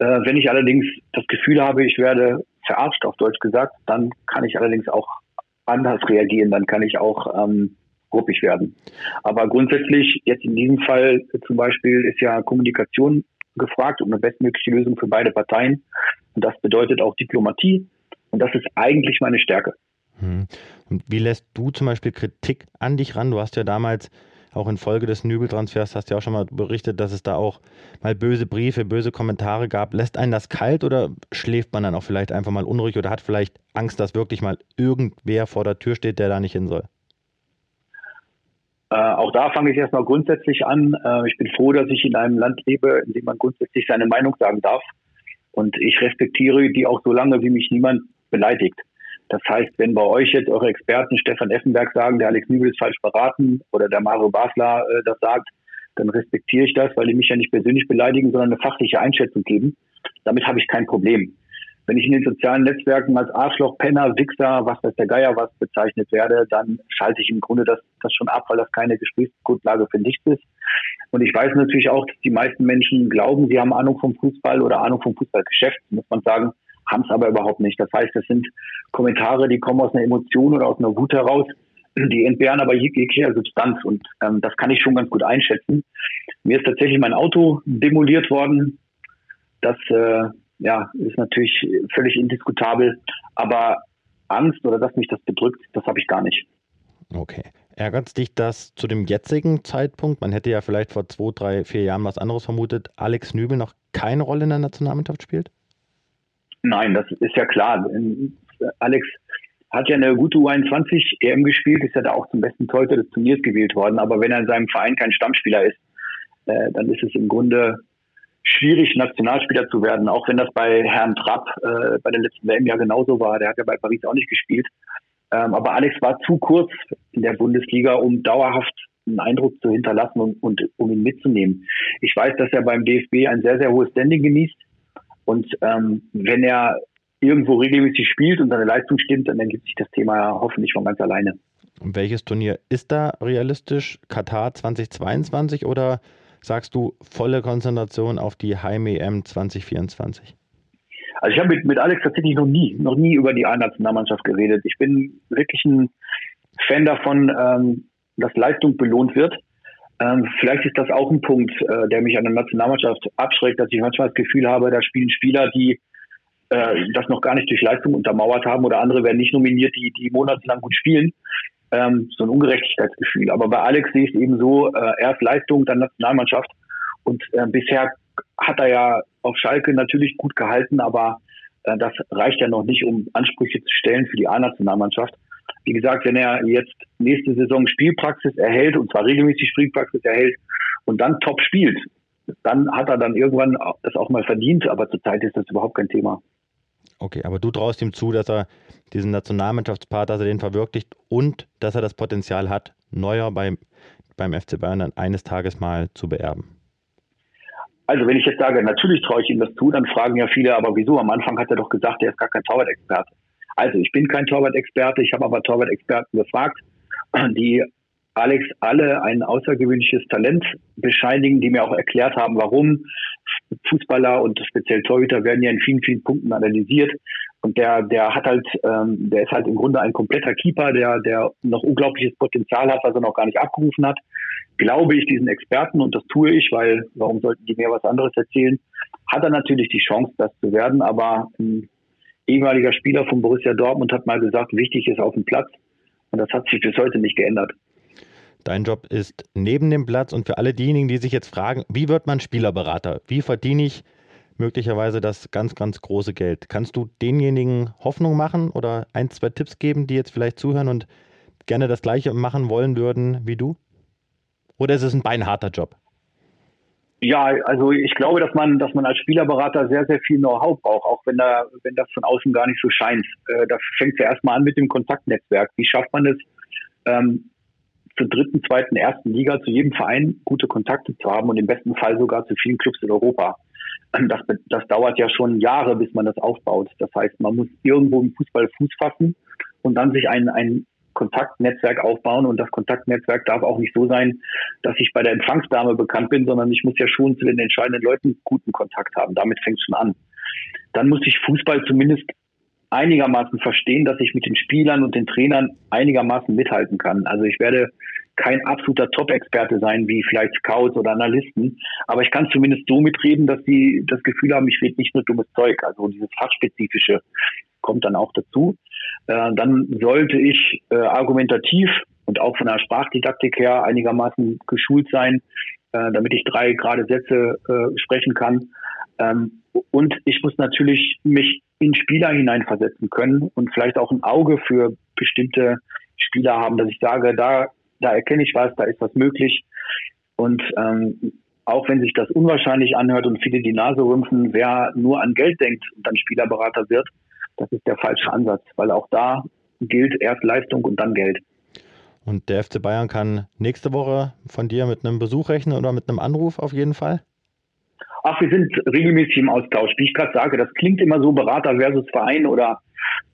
Äh, wenn ich allerdings das Gefühl habe, ich werde verarscht, auf Deutsch gesagt, dann kann ich allerdings auch anders reagieren, dann kann ich auch ähm, ruppig werden. Aber grundsätzlich, jetzt in diesem Fall zum Beispiel, ist ja Kommunikation gefragt und eine bestmögliche Lösung für beide Parteien. Und das bedeutet auch Diplomatie. Und das ist eigentlich meine Stärke. Hm. Und wie lässt du zum Beispiel Kritik an dich ran? Du hast ja damals auch infolge des Nübeltransfers, hast ja auch schon mal berichtet, dass es da auch mal böse Briefe, böse Kommentare gab. Lässt einen das kalt oder schläft man dann auch vielleicht einfach mal unruhig oder hat vielleicht Angst, dass wirklich mal irgendwer vor der Tür steht, der da nicht hin soll? Äh, auch da fange ich erstmal grundsätzlich an. Äh, ich bin froh, dass ich in einem Land lebe, in dem man grundsätzlich seine Meinung sagen darf. Und ich respektiere die auch so lange, wie mich niemand beleidigt. Das heißt, wenn bei euch jetzt eure Experten Stefan Effenberg sagen, der Alex Nübel ist falsch beraten oder der Mario Basler äh, das sagt, dann respektiere ich das, weil die mich ja nicht persönlich beleidigen, sondern eine fachliche Einschätzung geben. Damit habe ich kein Problem. Wenn ich in den sozialen Netzwerken als Arschloch, Penner, Wichser, was weiß der Geier was bezeichnet werde, dann schalte ich im Grunde das, das schon ab, weil das keine Gesprächsgrundlage für nichts ist. Und ich weiß natürlich auch, dass die meisten Menschen glauben, sie haben Ahnung vom Fußball oder Ahnung vom Fußballgeschäft, muss man sagen haben es aber überhaupt nicht. Das heißt, das sind Kommentare, die kommen aus einer Emotion oder aus einer Wut heraus, die entbehren aber jeglicher Substanz und ähm, das kann ich schon ganz gut einschätzen. Mir ist tatsächlich mein Auto demoliert worden. Das äh, ja, ist natürlich völlig indiskutabel, aber Angst oder dass mich das bedrückt, das habe ich gar nicht. Okay. Ärgert dich das zu dem jetzigen Zeitpunkt? Man hätte ja vielleicht vor zwei, drei, vier Jahren was anderes vermutet. Alex Nübel noch keine Rolle in der Nationalmannschaft spielt? Nein, das ist ja klar. Alex hat ja eine gute U21 EM gespielt, ist ja da auch zum besten Torhüter des Turniers gewählt worden. Aber wenn er in seinem Verein kein Stammspieler ist, äh, dann ist es im Grunde schwierig, Nationalspieler zu werden, auch wenn das bei Herrn Trapp äh, bei der letzten WM ja genauso war. Der hat ja bei Paris auch nicht gespielt. Ähm, aber Alex war zu kurz in der Bundesliga, um dauerhaft einen Eindruck zu hinterlassen und, und um ihn mitzunehmen. Ich weiß, dass er beim DFB ein sehr, sehr hohes Standing genießt. Und ähm, wenn er irgendwo regelmäßig spielt und seine Leistung stimmt, dann ergibt sich das Thema ja hoffentlich von ganz alleine. Und welches Turnier ist da realistisch? Katar 2022 oder sagst du volle Konzentration auf die Heim-EM 2024? Also ich habe mit, mit Alex tatsächlich noch nie, noch nie über die A-Nationalmannschaft geredet. Ich bin wirklich ein Fan davon, ähm, dass Leistung belohnt wird. Ähm, vielleicht ist das auch ein Punkt, äh, der mich an der Nationalmannschaft abschreckt, dass ich manchmal das Gefühl habe, da spielen Spieler, die äh, das noch gar nicht durch Leistung untermauert haben oder andere werden nicht nominiert, die, die monatelang gut spielen. Ähm, so ein Ungerechtigkeitsgefühl. Aber bei Alex sehe ich es eben so, äh, erst Leistung, dann Nationalmannschaft. Und äh, bisher hat er ja auf Schalke natürlich gut gehalten, aber äh, das reicht ja noch nicht, um Ansprüche zu stellen für die A-Nationalmannschaft. Wie gesagt, wenn er jetzt nächste Saison Spielpraxis erhält, und zwar regelmäßig Spielpraxis erhält und dann top spielt, dann hat er dann irgendwann das auch mal verdient, aber zurzeit ist das überhaupt kein Thema. Okay, aber du traust ihm zu, dass er diesen Nationalmannschaftspart, dass er den verwirklicht und dass er das Potenzial hat, Neuer beim, beim FC Bayern dann eines Tages mal zu beerben. Also wenn ich jetzt sage, natürlich traue ich ihm das zu, dann fragen ja viele, aber wieso? Am Anfang hat er doch gesagt, er ist gar kein Torwart-Experte. Also ich bin kein Torwart-Experte, ich habe aber Torwart-Experten gefragt, die Alex alle ein außergewöhnliches Talent bescheinigen, die mir auch erklärt haben, warum Fußballer und speziell Torhüter werden ja in vielen, vielen Punkten analysiert, Und der, der hat halt, ähm, der ist halt im Grunde ein kompletter Keeper, der, der noch unglaubliches Potenzial hat, was er noch gar nicht abgerufen hat. Glaube ich diesen Experten, und das tue ich, weil warum sollten die mir was anderes erzählen, hat er natürlich die Chance, das zu werden. Aber ein ehemaliger Spieler von Borussia Dortmund hat mal gesagt, wichtig ist auf dem Platz. Und das hat sich bis heute nicht geändert. Dein Job ist neben dem Platz und für alle diejenigen, die sich jetzt fragen, wie wird man Spielerberater? Wie verdiene ich möglicherweise das ganz, ganz große Geld. Kannst du denjenigen Hoffnung machen oder ein, zwei Tipps geben, die jetzt vielleicht zuhören und gerne das Gleiche machen wollen würden wie du? Oder ist es ein beinharter Job? Ja, also ich glaube, dass man, dass man als Spielerberater sehr, sehr viel Know-how braucht, auch wenn da, wenn das von außen gar nicht so scheint. Äh, da fängt ja erstmal an mit dem Kontaktnetzwerk. Wie schafft man es, ähm, zur dritten, zweiten, ersten Liga zu jedem Verein gute Kontakte zu haben und im besten Fall sogar zu vielen Clubs in Europa? das, das dauert ja schon Jahre, bis man das aufbaut. Das heißt, man muss irgendwo im Fußball Fuß fassen und dann sich ein, ein Kontaktnetzwerk aufbauen. Und das Kontaktnetzwerk darf auch nicht so sein, dass ich bei der Empfangsdame bekannt bin, sondern ich muss ja schon zu den entscheidenden Leuten guten Kontakt haben. Damit fängt es schon an. Dann muss ich Fußball zumindest einigermaßen verstehen, dass ich mit den Spielern und den Trainern einigermaßen mithalten kann. Also ich werde kein absoluter Top-Experte sein, wie vielleicht Scouts oder Analysten, aber ich kann zumindest so mitreden, dass sie das Gefühl haben, ich rede nicht nur dummes Zeug. Also dieses Fachspezifische kommt dann auch dazu. Äh, dann sollte ich äh, argumentativ und auch von der Sprachdidaktik her einigermaßen geschult sein, äh, damit ich drei gerade Sätze äh, sprechen kann. Ähm, und ich muss natürlich mich in Spieler hineinversetzen können und vielleicht auch ein Auge für bestimmte Spieler haben, dass ich sage, da, da erkenne ich was, da ist was möglich. Und ähm, auch wenn sich das unwahrscheinlich anhört und viele die Nase rümpfen, wer nur an Geld denkt und dann Spielerberater wird, das ist der falsche Ansatz, weil auch da gilt erst Leistung und dann Geld. Und der FC Bayern kann nächste Woche von dir mit einem Besuch rechnen oder mit einem Anruf auf jeden Fall? Ach, wir sind regelmäßig im Austausch. Wie ich gerade sage, das klingt immer so Berater versus Verein oder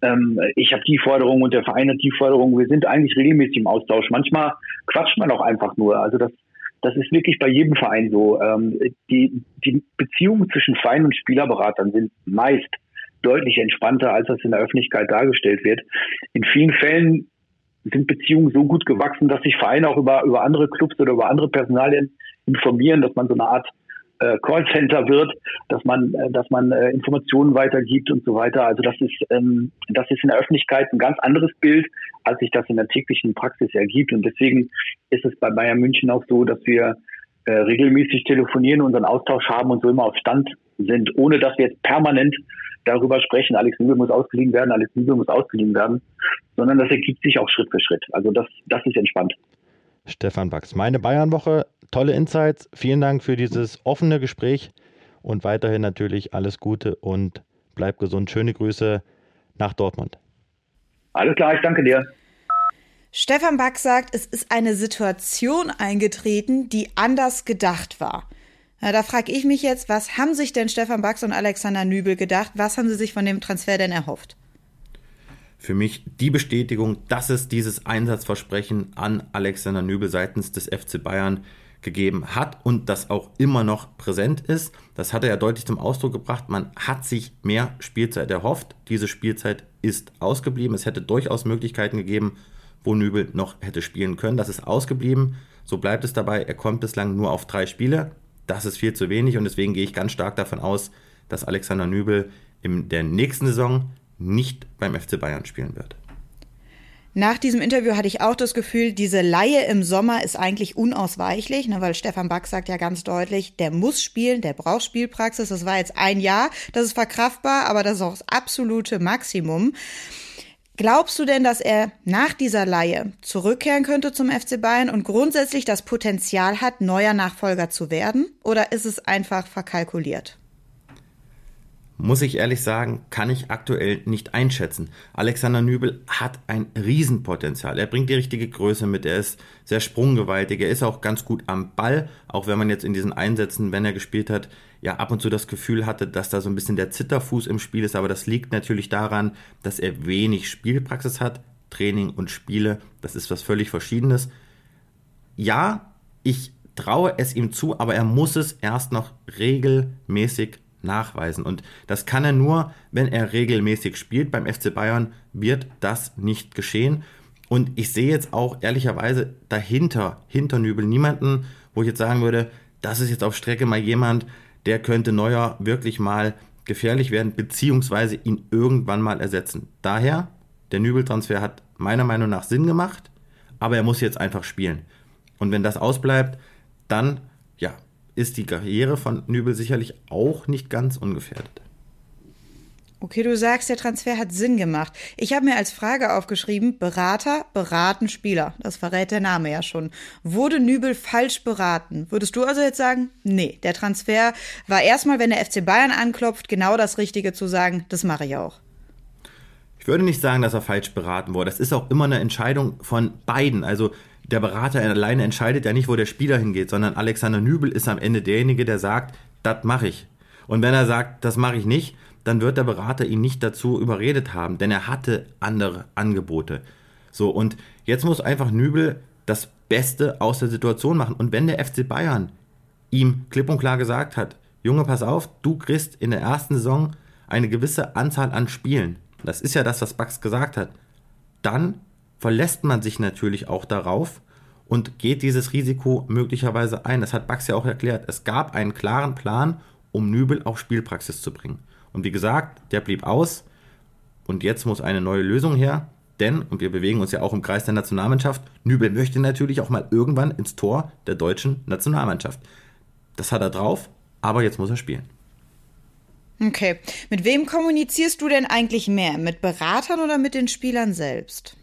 ähm, ich habe die Forderung und der Verein hat die Forderung. Wir sind eigentlich regelmäßig im Austausch. Manchmal quatscht man auch einfach nur. Also das, das ist wirklich bei jedem Verein so. Ähm, die, die Beziehungen zwischen Verein und Spielerberatern sind meist deutlich entspannter, als das in der Öffentlichkeit dargestellt wird. In vielen Fällen sind Beziehungen so gut gewachsen, dass sich Vereine auch über, über andere Clubs oder über andere Personalien informieren, dass man so eine Art äh, Callcenter wird, dass man, äh, dass man äh, Informationen weitergibt und so weiter. Also das ist, ähm, das ist in der Öffentlichkeit ein ganz anderes Bild, als sich das in der täglichen Praxis ergibt. Und deswegen ist es bei Bayern München auch so, dass wir äh, regelmäßig telefonieren, unseren Austausch haben und so immer auf Stand sind, ohne dass wir jetzt permanent darüber sprechen, Alex Nübel muss ausgeliehen werden, Alex Nübel muss ausgeliehen werden, sondern das ergibt sich auch Schritt für Schritt. Also das, das ist entspannt. Stefan Wachs. Meine Bayernwoche, tolle Insights. Vielen Dank für dieses offene Gespräch und weiterhin natürlich alles Gute und bleib gesund. Schöne Grüße nach Dortmund. Alles klar, ich danke dir. Stefan Back sagt, es ist eine Situation eingetreten, die anders gedacht war. Na, da frage ich mich jetzt, was haben sich denn Stefan Bax und Alexander Nübel gedacht? Was haben sie sich von dem Transfer denn erhofft? Für mich die Bestätigung, dass es dieses Einsatzversprechen an Alexander Nübel seitens des FC Bayern gegeben hat und das auch immer noch präsent ist. Das hat er ja deutlich zum Ausdruck gebracht. Man hat sich mehr Spielzeit erhofft. Diese Spielzeit ist ausgeblieben. Es hätte durchaus Möglichkeiten gegeben, wo Nübel noch hätte spielen können. Das ist ausgeblieben. So bleibt es dabei. Er kommt bislang nur auf drei Spiele. Das ist viel zu wenig und deswegen gehe ich ganz stark davon aus, dass Alexander Nübel in der nächsten Saison nicht beim FC Bayern spielen wird. Nach diesem Interview hatte ich auch das Gefühl, diese Laie im Sommer ist eigentlich unausweichlich, ne, weil Stefan Back sagt ja ganz deutlich, der muss spielen, der braucht Spielpraxis. Das war jetzt ein Jahr, das ist verkraftbar, aber das ist auch das absolute Maximum. Glaubst du denn, dass er nach dieser Laie zurückkehren könnte zum FC Bayern und grundsätzlich das Potenzial hat, neuer Nachfolger zu werden? Oder ist es einfach verkalkuliert? Muss ich ehrlich sagen, kann ich aktuell nicht einschätzen. Alexander Nübel hat ein Riesenpotenzial. Er bringt die richtige Größe mit, er ist sehr sprunggewaltig, er ist auch ganz gut am Ball, auch wenn man jetzt in diesen Einsätzen, wenn er gespielt hat, ja ab und zu das Gefühl hatte, dass da so ein bisschen der Zitterfuß im Spiel ist, aber das liegt natürlich daran, dass er wenig Spielpraxis hat. Training und Spiele, das ist was völlig Verschiedenes. Ja, ich traue es ihm zu, aber er muss es erst noch regelmäßig nachweisen. Und das kann er nur, wenn er regelmäßig spielt. Beim FC Bayern wird das nicht geschehen. Und ich sehe jetzt auch ehrlicherweise dahinter, hinter Nübel, niemanden, wo ich jetzt sagen würde, das ist jetzt auf Strecke mal jemand, der könnte Neuer wirklich mal gefährlich werden, beziehungsweise ihn irgendwann mal ersetzen. Daher, der Nübel-Transfer hat meiner Meinung nach Sinn gemacht, aber er muss jetzt einfach spielen. Und wenn das ausbleibt, dann ja, ist die Karriere von Nübel sicherlich auch nicht ganz ungefährdet. Okay, du sagst, der Transfer hat Sinn gemacht. Ich habe mir als Frage aufgeschrieben, Berater beraten Spieler. Das verrät der Name ja schon. Wurde Nübel falsch beraten? Würdest du also jetzt sagen, nee, der Transfer war erstmal, wenn der FC Bayern anklopft, genau das Richtige zu sagen, das mache ich auch. Ich würde nicht sagen, dass er falsch beraten wurde. Das ist auch immer eine Entscheidung von beiden. Also der Berater alleine entscheidet ja nicht, wo der Spieler hingeht, sondern Alexander Nübel ist am Ende derjenige, der sagt, das mache ich. Und wenn er sagt, das mache ich nicht, dann wird der Berater ihn nicht dazu überredet haben, denn er hatte andere Angebote. So, und jetzt muss einfach Nübel das Beste aus der Situation machen. Und wenn der FC Bayern ihm klipp und klar gesagt hat, Junge, pass auf, du kriegst in der ersten Saison eine gewisse Anzahl an Spielen. Das ist ja das, was Bax gesagt hat. Dann verlässt man sich natürlich auch darauf und geht dieses Risiko möglicherweise ein. Das hat Bax ja auch erklärt. Es gab einen klaren Plan, um Nübel auf Spielpraxis zu bringen. Und wie gesagt, der blieb aus. Und jetzt muss eine neue Lösung her. Denn, und wir bewegen uns ja auch im Kreis der Nationalmannschaft, Nübel möchte natürlich auch mal irgendwann ins Tor der deutschen Nationalmannschaft. Das hat er drauf, aber jetzt muss er spielen. Okay. Mit wem kommunizierst du denn eigentlich mehr? Mit Beratern oder mit den Spielern selbst?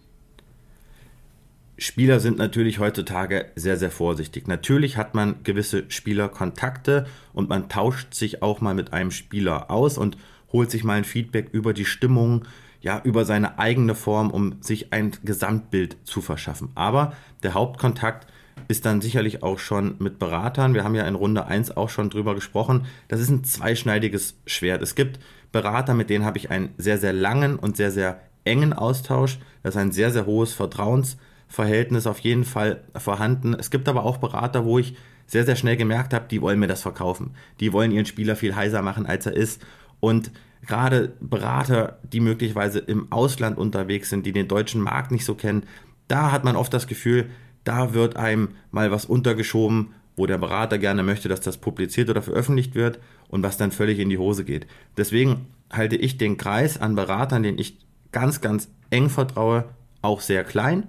Spieler sind natürlich heutzutage sehr, sehr vorsichtig. Natürlich hat man gewisse Spielerkontakte und man tauscht sich auch mal mit einem Spieler aus und holt sich mal ein Feedback über die Stimmung, ja, über seine eigene Form, um sich ein Gesamtbild zu verschaffen. Aber der Hauptkontakt ist dann sicherlich auch schon mit Beratern. Wir haben ja in Runde 1 auch schon drüber gesprochen. Das ist ein zweischneidiges Schwert. Es gibt Berater, mit denen habe ich einen sehr, sehr langen und sehr, sehr engen Austausch. Das ist ein sehr, sehr hohes Vertrauens Verhältnis auf jeden Fall vorhanden. Es gibt aber auch Berater, wo ich sehr, sehr schnell gemerkt habe, die wollen mir das verkaufen. Die wollen ihren Spieler viel heißer machen, als er ist. Und gerade Berater, die möglicherweise im Ausland unterwegs sind, die den deutschen Markt nicht so kennen, da hat man oft das Gefühl, da wird einem mal was untergeschoben, wo der Berater gerne möchte, dass das publiziert oder veröffentlicht wird und was dann völlig in die Hose geht. Deswegen halte ich den Kreis an Beratern, den ich ganz, ganz eng vertraue, auch sehr klein.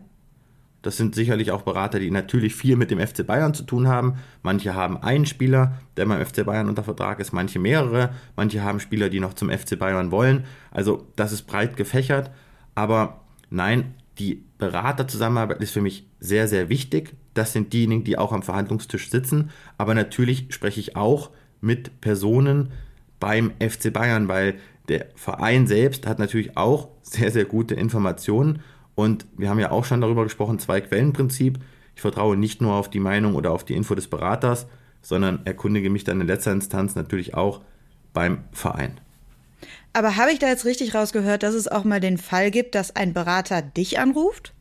Das sind sicherlich auch Berater, die natürlich viel mit dem FC Bayern zu tun haben. Manche haben einen Spieler, der beim FC Bayern unter Vertrag ist, manche mehrere, manche haben Spieler, die noch zum FC Bayern wollen. Also das ist breit gefächert. Aber nein, die Beraterzusammenarbeit ist für mich sehr, sehr wichtig. Das sind diejenigen, die auch am Verhandlungstisch sitzen. Aber natürlich spreche ich auch mit Personen beim FC Bayern, weil der Verein selbst hat natürlich auch sehr, sehr gute Informationen und wir haben ja auch schon darüber gesprochen, Zwei-Quellen-Prinzip. Ich vertraue nicht nur auf die Meinung oder auf die Info des Beraters, sondern erkundige mich dann in letzter Instanz natürlich auch beim Verein. Aber habe ich da jetzt richtig rausgehört, dass es auch mal den Fall gibt, dass ein Berater dich anruft?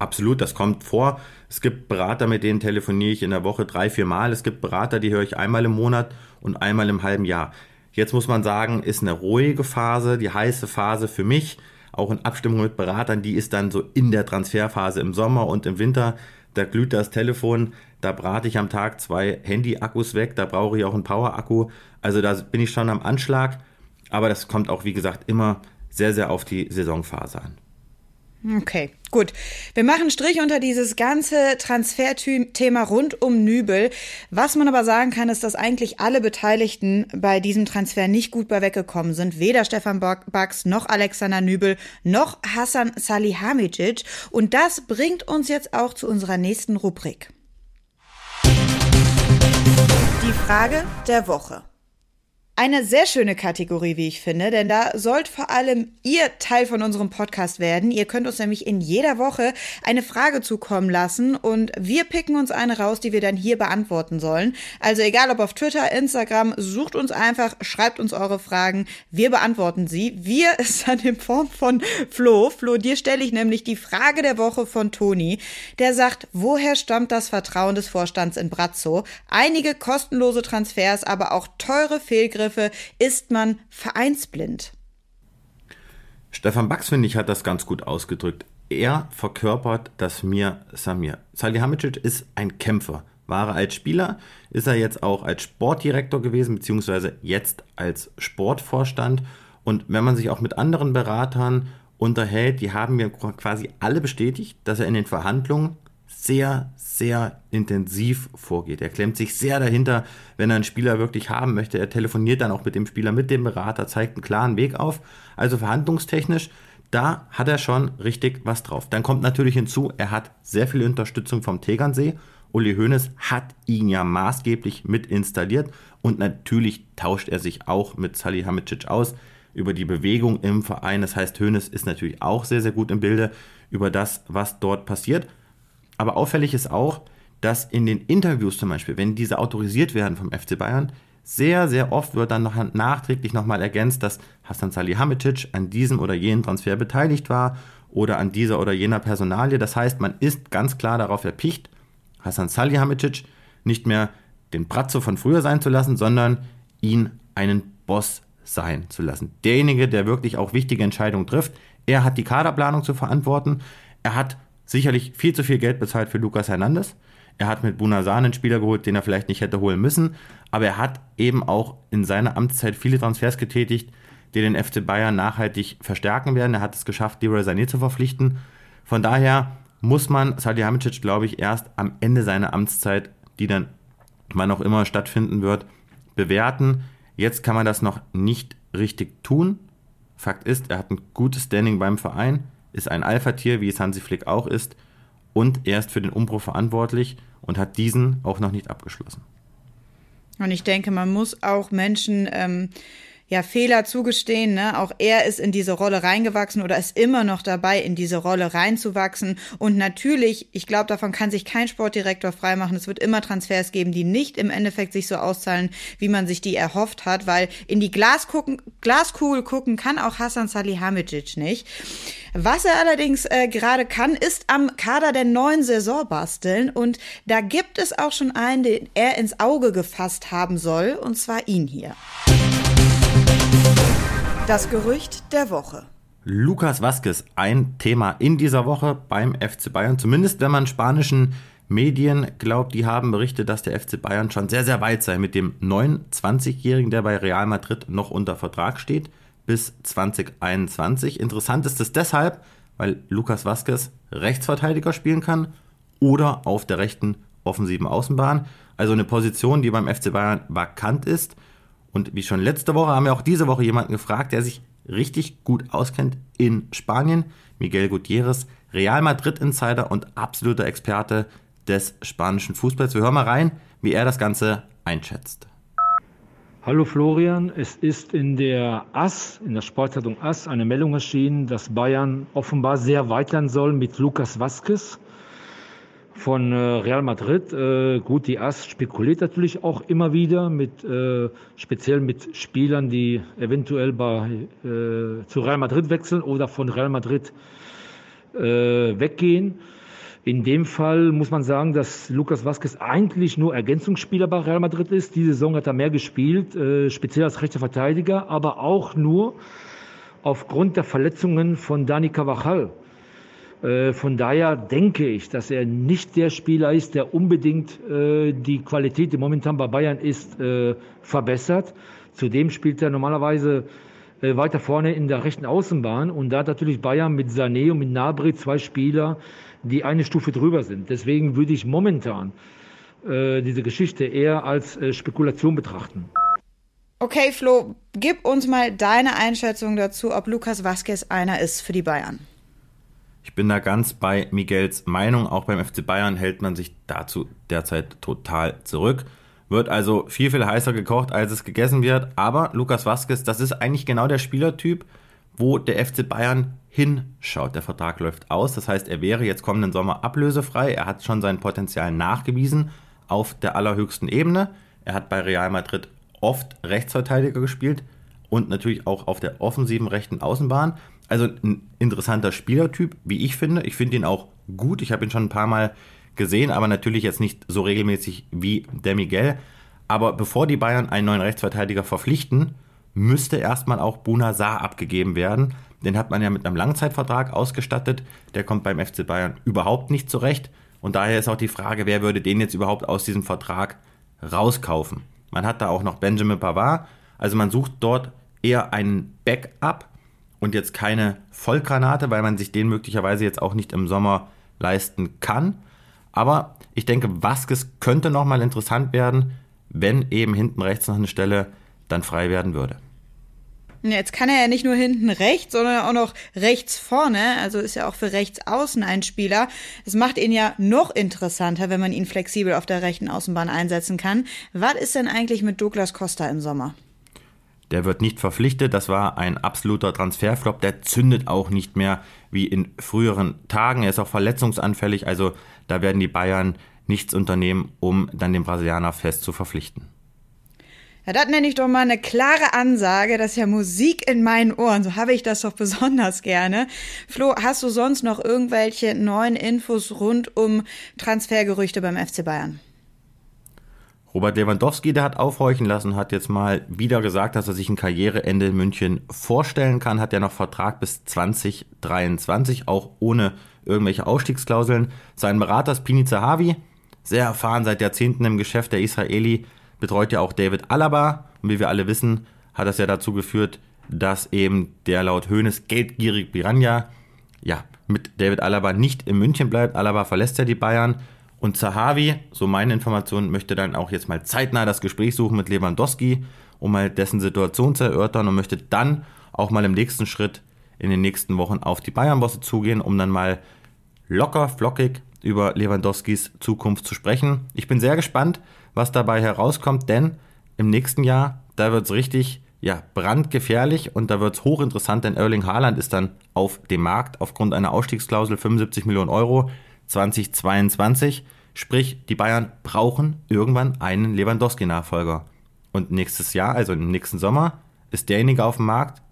Absolut, das kommt vor. Es gibt Berater, mit denen telefoniere ich in der Woche drei, vier Mal. Es gibt Berater, die höre ich einmal im Monat und einmal im halben Jahr. Jetzt muss man sagen, ist eine ruhige Phase, die heiße Phase für mich auch in Abstimmung mit Beratern, die ist dann so in der Transferphase im Sommer und im Winter. Da glüht das Telefon, da brate ich am Tag zwei Handy-Akkus weg, da brauche ich auch einen Power-Akku. Also da bin ich schon am Anschlag. Aber das kommt auch, wie gesagt, immer sehr, sehr auf die Saisonphase an. Okay, gut. Wir machen Strich unter dieses ganze Transferthema rund um Nübel. Was man aber sagen kann, ist, dass eigentlich alle Beteiligten bei diesem Transfer nicht gut bei weggekommen sind. Weder Stefan Bax noch Alexander Nübel noch Hassan Salihamidzic. Und das bringt uns jetzt auch zu unserer nächsten Rubrik. Die Frage der Woche. Eine sehr schöne Kategorie, wie ich finde, denn da sollt vor allem ihr Teil von unserem Podcast werden. Ihr könnt uns nämlich in jeder Woche eine Frage zukommen lassen und wir picken uns eine raus, die wir dann hier beantworten sollen. Also egal ob auf Twitter, Instagram, sucht uns einfach, schreibt uns eure Fragen, wir beantworten sie. Wir ist dann in Form von Flo. Flo, dir stelle ich nämlich die Frage der Woche von Toni. Der sagt, woher stammt das Vertrauen des Vorstands in Brazzo? Einige kostenlose Transfers, aber auch teure Fehlgriffe Angriffe ist man vereinsblind. Stefan Bax, finde ich, hat das ganz gut ausgedrückt. Er verkörpert das Mir Samir. Salihamidzic ist ein Kämpfer. War er als Spieler, ist er jetzt auch als Sportdirektor gewesen, beziehungsweise jetzt als Sportvorstand. Und wenn man sich auch mit anderen Beratern unterhält, die haben mir quasi alle bestätigt, dass er in den Verhandlungen sehr, sehr intensiv vorgeht. Er klemmt sich sehr dahinter, wenn er einen Spieler wirklich haben möchte. Er telefoniert dann auch mit dem Spieler, mit dem Berater, zeigt einen klaren Weg auf. Also verhandlungstechnisch, da hat er schon richtig was drauf. Dann kommt natürlich hinzu, er hat sehr viel Unterstützung vom Tegernsee. Uli Hoeneß hat ihn ja maßgeblich mit installiert und natürlich tauscht er sich auch mit Salihamidzic aus über die Bewegung im Verein. Das heißt, Hoeneß ist natürlich auch sehr, sehr gut im Bilde über das, was dort passiert. Aber auffällig ist auch, dass in den Interviews zum Beispiel, wenn diese autorisiert werden vom FC Bayern, sehr, sehr oft wird dann noch nachträglich nochmal ergänzt, dass Hassan Salihamidzic an diesem oder jenem Transfer beteiligt war oder an dieser oder jener Personalie. Das heißt, man ist ganz klar darauf erpicht, Hassan Salihamidzic nicht mehr den Bratzo von früher sein zu lassen, sondern ihn einen Boss sein zu lassen. Derjenige, der wirklich auch wichtige Entscheidungen trifft. Er hat die Kaderplanung zu verantworten. Er hat sicherlich viel zu viel Geld bezahlt für Lucas Hernandez. Er hat mit Bunazan einen Spieler geholt, den er vielleicht nicht hätte holen müssen. Aber er hat eben auch in seiner Amtszeit viele Transfers getätigt, die den FC Bayern nachhaltig verstärken werden. Er hat es geschafft, Leroy Sané zu verpflichten. Von daher muss man Salihamidzic, glaube ich, erst am Ende seiner Amtszeit, die dann wann auch immer stattfinden wird, bewerten. Jetzt kann man das noch nicht richtig tun. Fakt ist, er hat ein gutes Standing beim Verein ist ein Alpha-Tier, wie es Hansi Flick auch ist, und er ist für den Umbruch verantwortlich und hat diesen auch noch nicht abgeschlossen. Und ich denke, man muss auch Menschen ähm, ja Fehler zugestehen. Ne? Auch er ist in diese Rolle reingewachsen oder ist immer noch dabei, in diese Rolle reinzuwachsen. Und natürlich, ich glaube, davon kann sich kein Sportdirektor freimachen. Es wird immer Transfers geben, die nicht im Endeffekt sich so auszahlen, wie man sich die erhofft hat, weil in die Glas gucken, Glaskugel gucken kann auch Hassan Salihamidzic nicht. Was er allerdings äh, gerade kann, ist am Kader der neuen Saison basteln. Und da gibt es auch schon einen, den er ins Auge gefasst haben soll, und zwar ihn hier. Das Gerücht der Woche. Lukas Vazquez, ein Thema in dieser Woche beim FC Bayern. Zumindest wenn man spanischen Medien glaubt, die haben berichtet, dass der FC Bayern schon sehr, sehr weit sei mit dem 29-Jährigen, der bei Real Madrid noch unter Vertrag steht, bis 2021. Interessant ist es deshalb, weil Lukas Vazquez Rechtsverteidiger spielen kann oder auf der rechten offensiven Außenbahn. Also eine Position, die beim FC Bayern vakant ist. Und wie schon letzte Woche haben wir auch diese Woche jemanden gefragt, der sich richtig gut auskennt in Spanien. Miguel Gutierrez, Real Madrid Insider und absoluter Experte des spanischen Fußballs. Wir hören mal rein, wie er das Ganze einschätzt. Hallo Florian, es ist in der AS, in der Sportzeitung AS, eine Meldung erschienen, dass Bayern offenbar sehr weit sein soll mit Lukas Vazquez von äh, Real Madrid. Äh, gut, die AS spekuliert natürlich auch immer wieder mit äh, speziell mit Spielern, die eventuell bei, zu Real Madrid wechseln oder von Real Madrid weggehen. In dem Fall muss man sagen, dass Lucas Vazquez eigentlich nur Ergänzungsspieler bei Real Madrid ist. Diese Saison hat er mehr gespielt, speziell als rechter Verteidiger, aber auch nur aufgrund der Verletzungen von Dani Carvajal. Äh, von daher denke ich, dass er nicht der Spieler ist, der unbedingt äh, die Qualität, die momentan bei Bayern ist, äh, verbessert. Zudem spielt er normalerweise weiter vorne in der rechten Außenbahn und da hat natürlich Bayern mit Sané und mit Nabri zwei Spieler, die eine Stufe drüber sind. Deswegen würde ich momentan diese Geschichte eher als Spekulation betrachten. Okay, Flo, gib uns mal deine Einschätzung dazu, ob Lukas Vazquez einer ist für die Bayern. Ich bin da ganz bei Miguels Meinung. Auch beim FC Bayern hält man sich dazu derzeit total zurück. Wird also viel, viel heißer gekocht, als es gegessen wird. Aber Lukas Vazquez, das ist eigentlich genau der Spielertyp, wo der FC Bayern hinschaut. Der Vertrag läuft aus. Das heißt, er wäre jetzt kommenden Sommer ablösefrei. Er hat schon sein Potenzial nachgewiesen auf der allerhöchsten Ebene. Er hat bei Real Madrid oft Rechtsverteidiger gespielt und natürlich auch auf der offensiven rechten Außenbahn. Also ein interessanter Spielertyp, wie ich finde. Ich finde ihn auch gut. Ich habe ihn schon ein paar Mal gesehen, aber natürlich jetzt nicht so regelmäßig wie der Miguel. Aber bevor die Bayern einen neuen Rechtsverteidiger verpflichten, müsste erstmal auch Buna Saar abgegeben werden. Den hat man ja mit einem Langzeitvertrag ausgestattet. Der kommt beim FC Bayern überhaupt nicht zurecht. Und daher ist auch die Frage, wer würde den jetzt überhaupt aus diesem Vertrag rauskaufen? Man hat da auch noch Benjamin Pavard. Also man sucht dort eher einen Backup und jetzt keine Vollgranate, weil man sich den möglicherweise jetzt auch nicht im Sommer leisten kann. Aber ich denke, Vasquez könnte nochmal interessant werden, wenn eben hinten rechts noch eine Stelle dann frei werden würde. Jetzt kann er ja nicht nur hinten rechts, sondern auch noch rechts vorne. Also ist ja auch für rechts außen ein Spieler. Das macht ihn ja noch interessanter, wenn man ihn flexibel auf der rechten Außenbahn einsetzen kann. Was ist denn eigentlich mit Douglas Costa im Sommer? Der wird nicht verpflichtet. Das war ein absoluter Transferflop. Der zündet auch nicht mehr wie in früheren Tagen. Er ist auch verletzungsanfällig. Also da werden die Bayern nichts unternehmen, um dann den Brasilianer fest zu verpflichten. Ja, das nenne ich doch mal eine klare Ansage. Das ist ja Musik in meinen Ohren. So habe ich das doch besonders gerne. Flo, hast du sonst noch irgendwelche neuen Infos rund um Transfergerüchte beim FC Bayern? Robert Lewandowski, der hat aufhorchen lassen, hat jetzt mal wieder gesagt, dass er sich ein Karriereende in München vorstellen kann. Hat ja noch Vertrag bis 2023, auch ohne irgendwelche Ausstiegsklauseln. Sein Berater Spini Zahavi, sehr erfahren seit Jahrzehnten im Geschäft der Israeli, betreut ja auch David Alaba. Und wie wir alle wissen, hat das ja dazu geführt, dass eben der laut Hoeneß geldgierig Piranha ja, mit David Alaba nicht in München bleibt. Alaba verlässt ja die Bayern. Und Zahavi, so meine Information, möchte dann auch jetzt mal zeitnah das Gespräch suchen mit Lewandowski, um mal dessen Situation zu erörtern und möchte dann auch mal im nächsten Schritt in den nächsten Wochen auf die Bayern-Bosse zugehen, um dann mal locker, flockig über Lewandowskis Zukunft zu sprechen. Ich bin sehr gespannt, was dabei herauskommt, denn im nächsten Jahr, da wird es richtig ja, brandgefährlich und da wird es hochinteressant, denn Erling Haaland ist dann auf dem Markt aufgrund einer Ausstiegsklausel 75 Millionen Euro 2022. Sprich, die Bayern brauchen irgendwann einen Lewandowski-Nachfolger. Und nächstes Jahr, also im nächsten Sommer, ist derjenige auf dem Markt,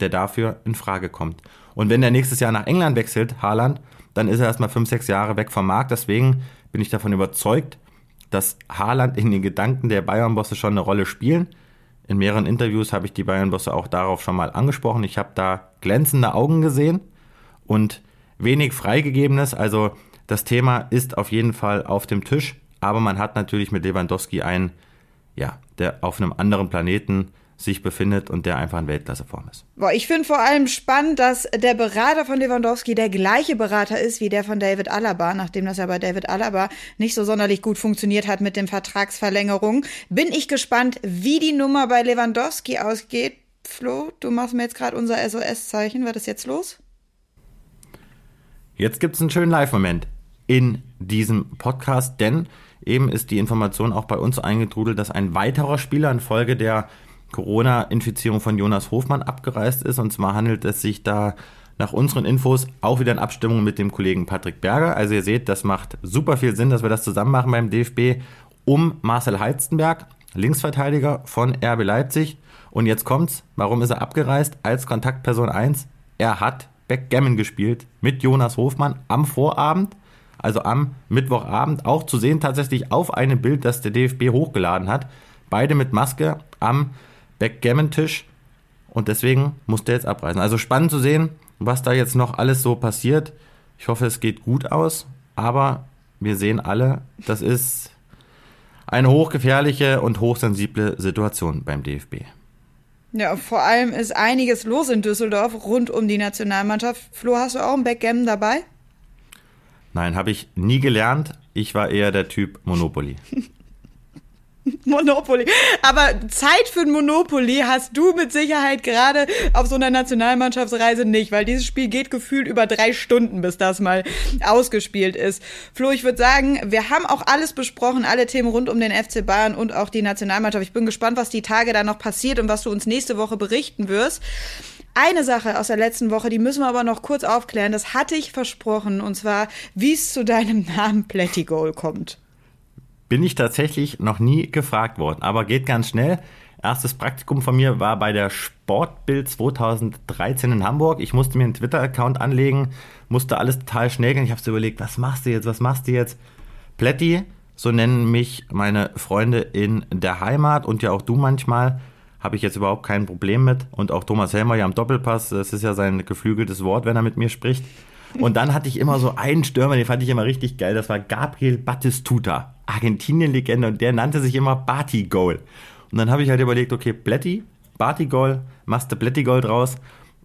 der dafür in Frage kommt. Und wenn der nächstes Jahr nach England wechselt, Haaland, dann ist er erstmal 5, 6 Jahre weg vom Markt. Deswegen bin ich davon überzeugt, dass Haaland in den Gedanken der Bayern-Bosse schon eine Rolle spielen. In mehreren Interviews habe ich die Bayern-Bosse auch darauf schon mal angesprochen. Ich habe da glänzende Augen gesehen und wenig Freigegebenes. Also das Thema ist auf jeden Fall auf dem Tisch, aber man hat natürlich mit Lewandowski einen, ja, der auf einem anderen Planeten sich befindet und der einfach in Weltklasseform ist. Boah, ich finde vor allem spannend, dass der Berater von Lewandowski der gleiche Berater ist wie der von David Alaba, nachdem das ja bei David Alaba nicht so sonderlich gut funktioniert hat mit den Vertragsverlängerungen. Bin ich gespannt, wie die Nummer bei Lewandowski ausgeht. Flo, du machst mir jetzt gerade unser SOS-Zeichen. Was ist jetzt los? Jetzt gibt es einen schönen Live-Moment in diesem Podcast, denn eben ist die Information auch bei uns eingetrudelt, dass ein weiterer Spieler infolge der Corona-Infizierung von Jonas Hofmann abgereist ist. Und zwar handelt es sich da nach unseren Infos auch wieder in Abstimmung mit dem Kollegen Patrick Berger. Also ihr seht, das macht super viel Sinn, dass wir das zusammen machen beim DFB um Marcel Heizenberg, Linksverteidiger von RB Leipzig. Und jetzt kommt's, warum ist er abgereist? Als Kontaktperson 1, er hat Backgammon gespielt mit Jonas Hofmann am Vorabend, also am Mittwochabend, auch zu sehen tatsächlich auf einem Bild, das der DFB hochgeladen hat. Beide mit Maske am Backgammon-Tisch und deswegen musste er jetzt abreisen. Also spannend zu sehen, was da jetzt noch alles so passiert. Ich hoffe, es geht gut aus, aber wir sehen alle, das ist eine hochgefährliche und hochsensible Situation beim DFB. Ja, vor allem ist einiges los in Düsseldorf rund um die Nationalmannschaft. Flo, hast du auch ein Backgammon dabei? Nein, habe ich nie gelernt. Ich war eher der Typ Monopoly. Monopoly. Aber Zeit für ein Monopoly hast du mit Sicherheit gerade auf so einer Nationalmannschaftsreise nicht, weil dieses Spiel geht gefühlt über drei Stunden, bis das mal ausgespielt ist. Flo, ich würde sagen, wir haben auch alles besprochen, alle Themen rund um den FC Bayern und auch die Nationalmannschaft. Ich bin gespannt, was die Tage da noch passiert und was du uns nächste Woche berichten wirst. Eine Sache aus der letzten Woche, die müssen wir aber noch kurz aufklären. Das hatte ich versprochen, und zwar, wie es zu deinem Namen Plättigol kommt. Bin ich tatsächlich noch nie gefragt worden, aber geht ganz schnell. Erstes Praktikum von mir war bei der Sportbild 2013 in Hamburg. Ich musste mir einen Twitter-Account anlegen, musste alles total schnell gehen. Ich habe so überlegt, was machst du jetzt, was machst du jetzt? Plätti, so nennen mich meine Freunde in der Heimat und ja auch du manchmal. Habe ich jetzt überhaupt kein Problem mit. Und auch Thomas Helmer ja am Doppelpass, das ist ja sein geflügeltes Wort, wenn er mit mir spricht. Und dann hatte ich immer so einen Stürmer, den fand ich immer richtig geil. Das war Gabriel Battistuta, Argentinien-Legende. Und der nannte sich immer Barty Goal. Und dann habe ich halt überlegt, okay, Blätti, Barty Goal, machst du Blätti Goal draus.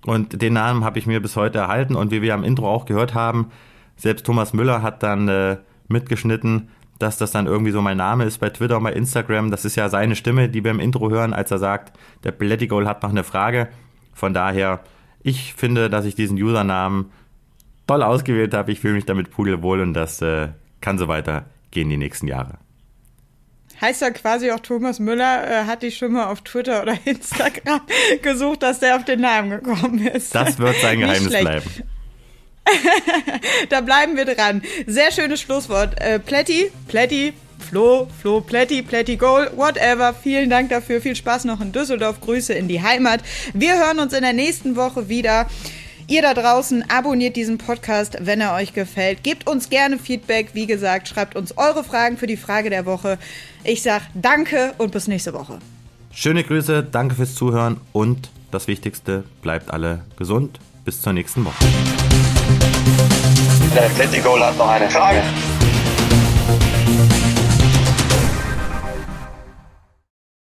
Und den Namen habe ich mir bis heute erhalten. Und wie wir am Intro auch gehört haben, selbst Thomas Müller hat dann äh, mitgeschnitten, dass das dann irgendwie so mein Name ist bei Twitter und bei Instagram. Das ist ja seine Stimme, die wir im Intro hören, als er sagt, der Blätti Goal hat noch eine Frage. Von daher, ich finde, dass ich diesen Usernamen toll ausgewählt habe. Ich fühle mich damit pudelwohl und das äh, kann so weitergehen die nächsten Jahre. Heißt ja quasi auch Thomas Müller äh, hat dich schon mal auf Twitter oder Instagram gesucht, dass der auf den Namen gekommen ist. Das wird sein Geheimnis bleiben. da bleiben wir dran. Sehr schönes Schlusswort. Äh, Plätti, Plätti, Flo, Flo, Plätti, Plätti, Goal, whatever. Vielen Dank dafür. Viel Spaß noch in Düsseldorf. Grüße in die Heimat. Wir hören uns in der nächsten Woche wieder. Ihr da draußen abonniert diesen Podcast, wenn er euch gefällt. Gebt uns gerne Feedback. Wie gesagt, schreibt uns eure Fragen für die Frage der Woche. Ich sage danke und bis nächste Woche. Schöne Grüße, danke fürs Zuhören und das Wichtigste, bleibt alle gesund. Bis zur nächsten Woche. Der Atletico hat noch eine Frage.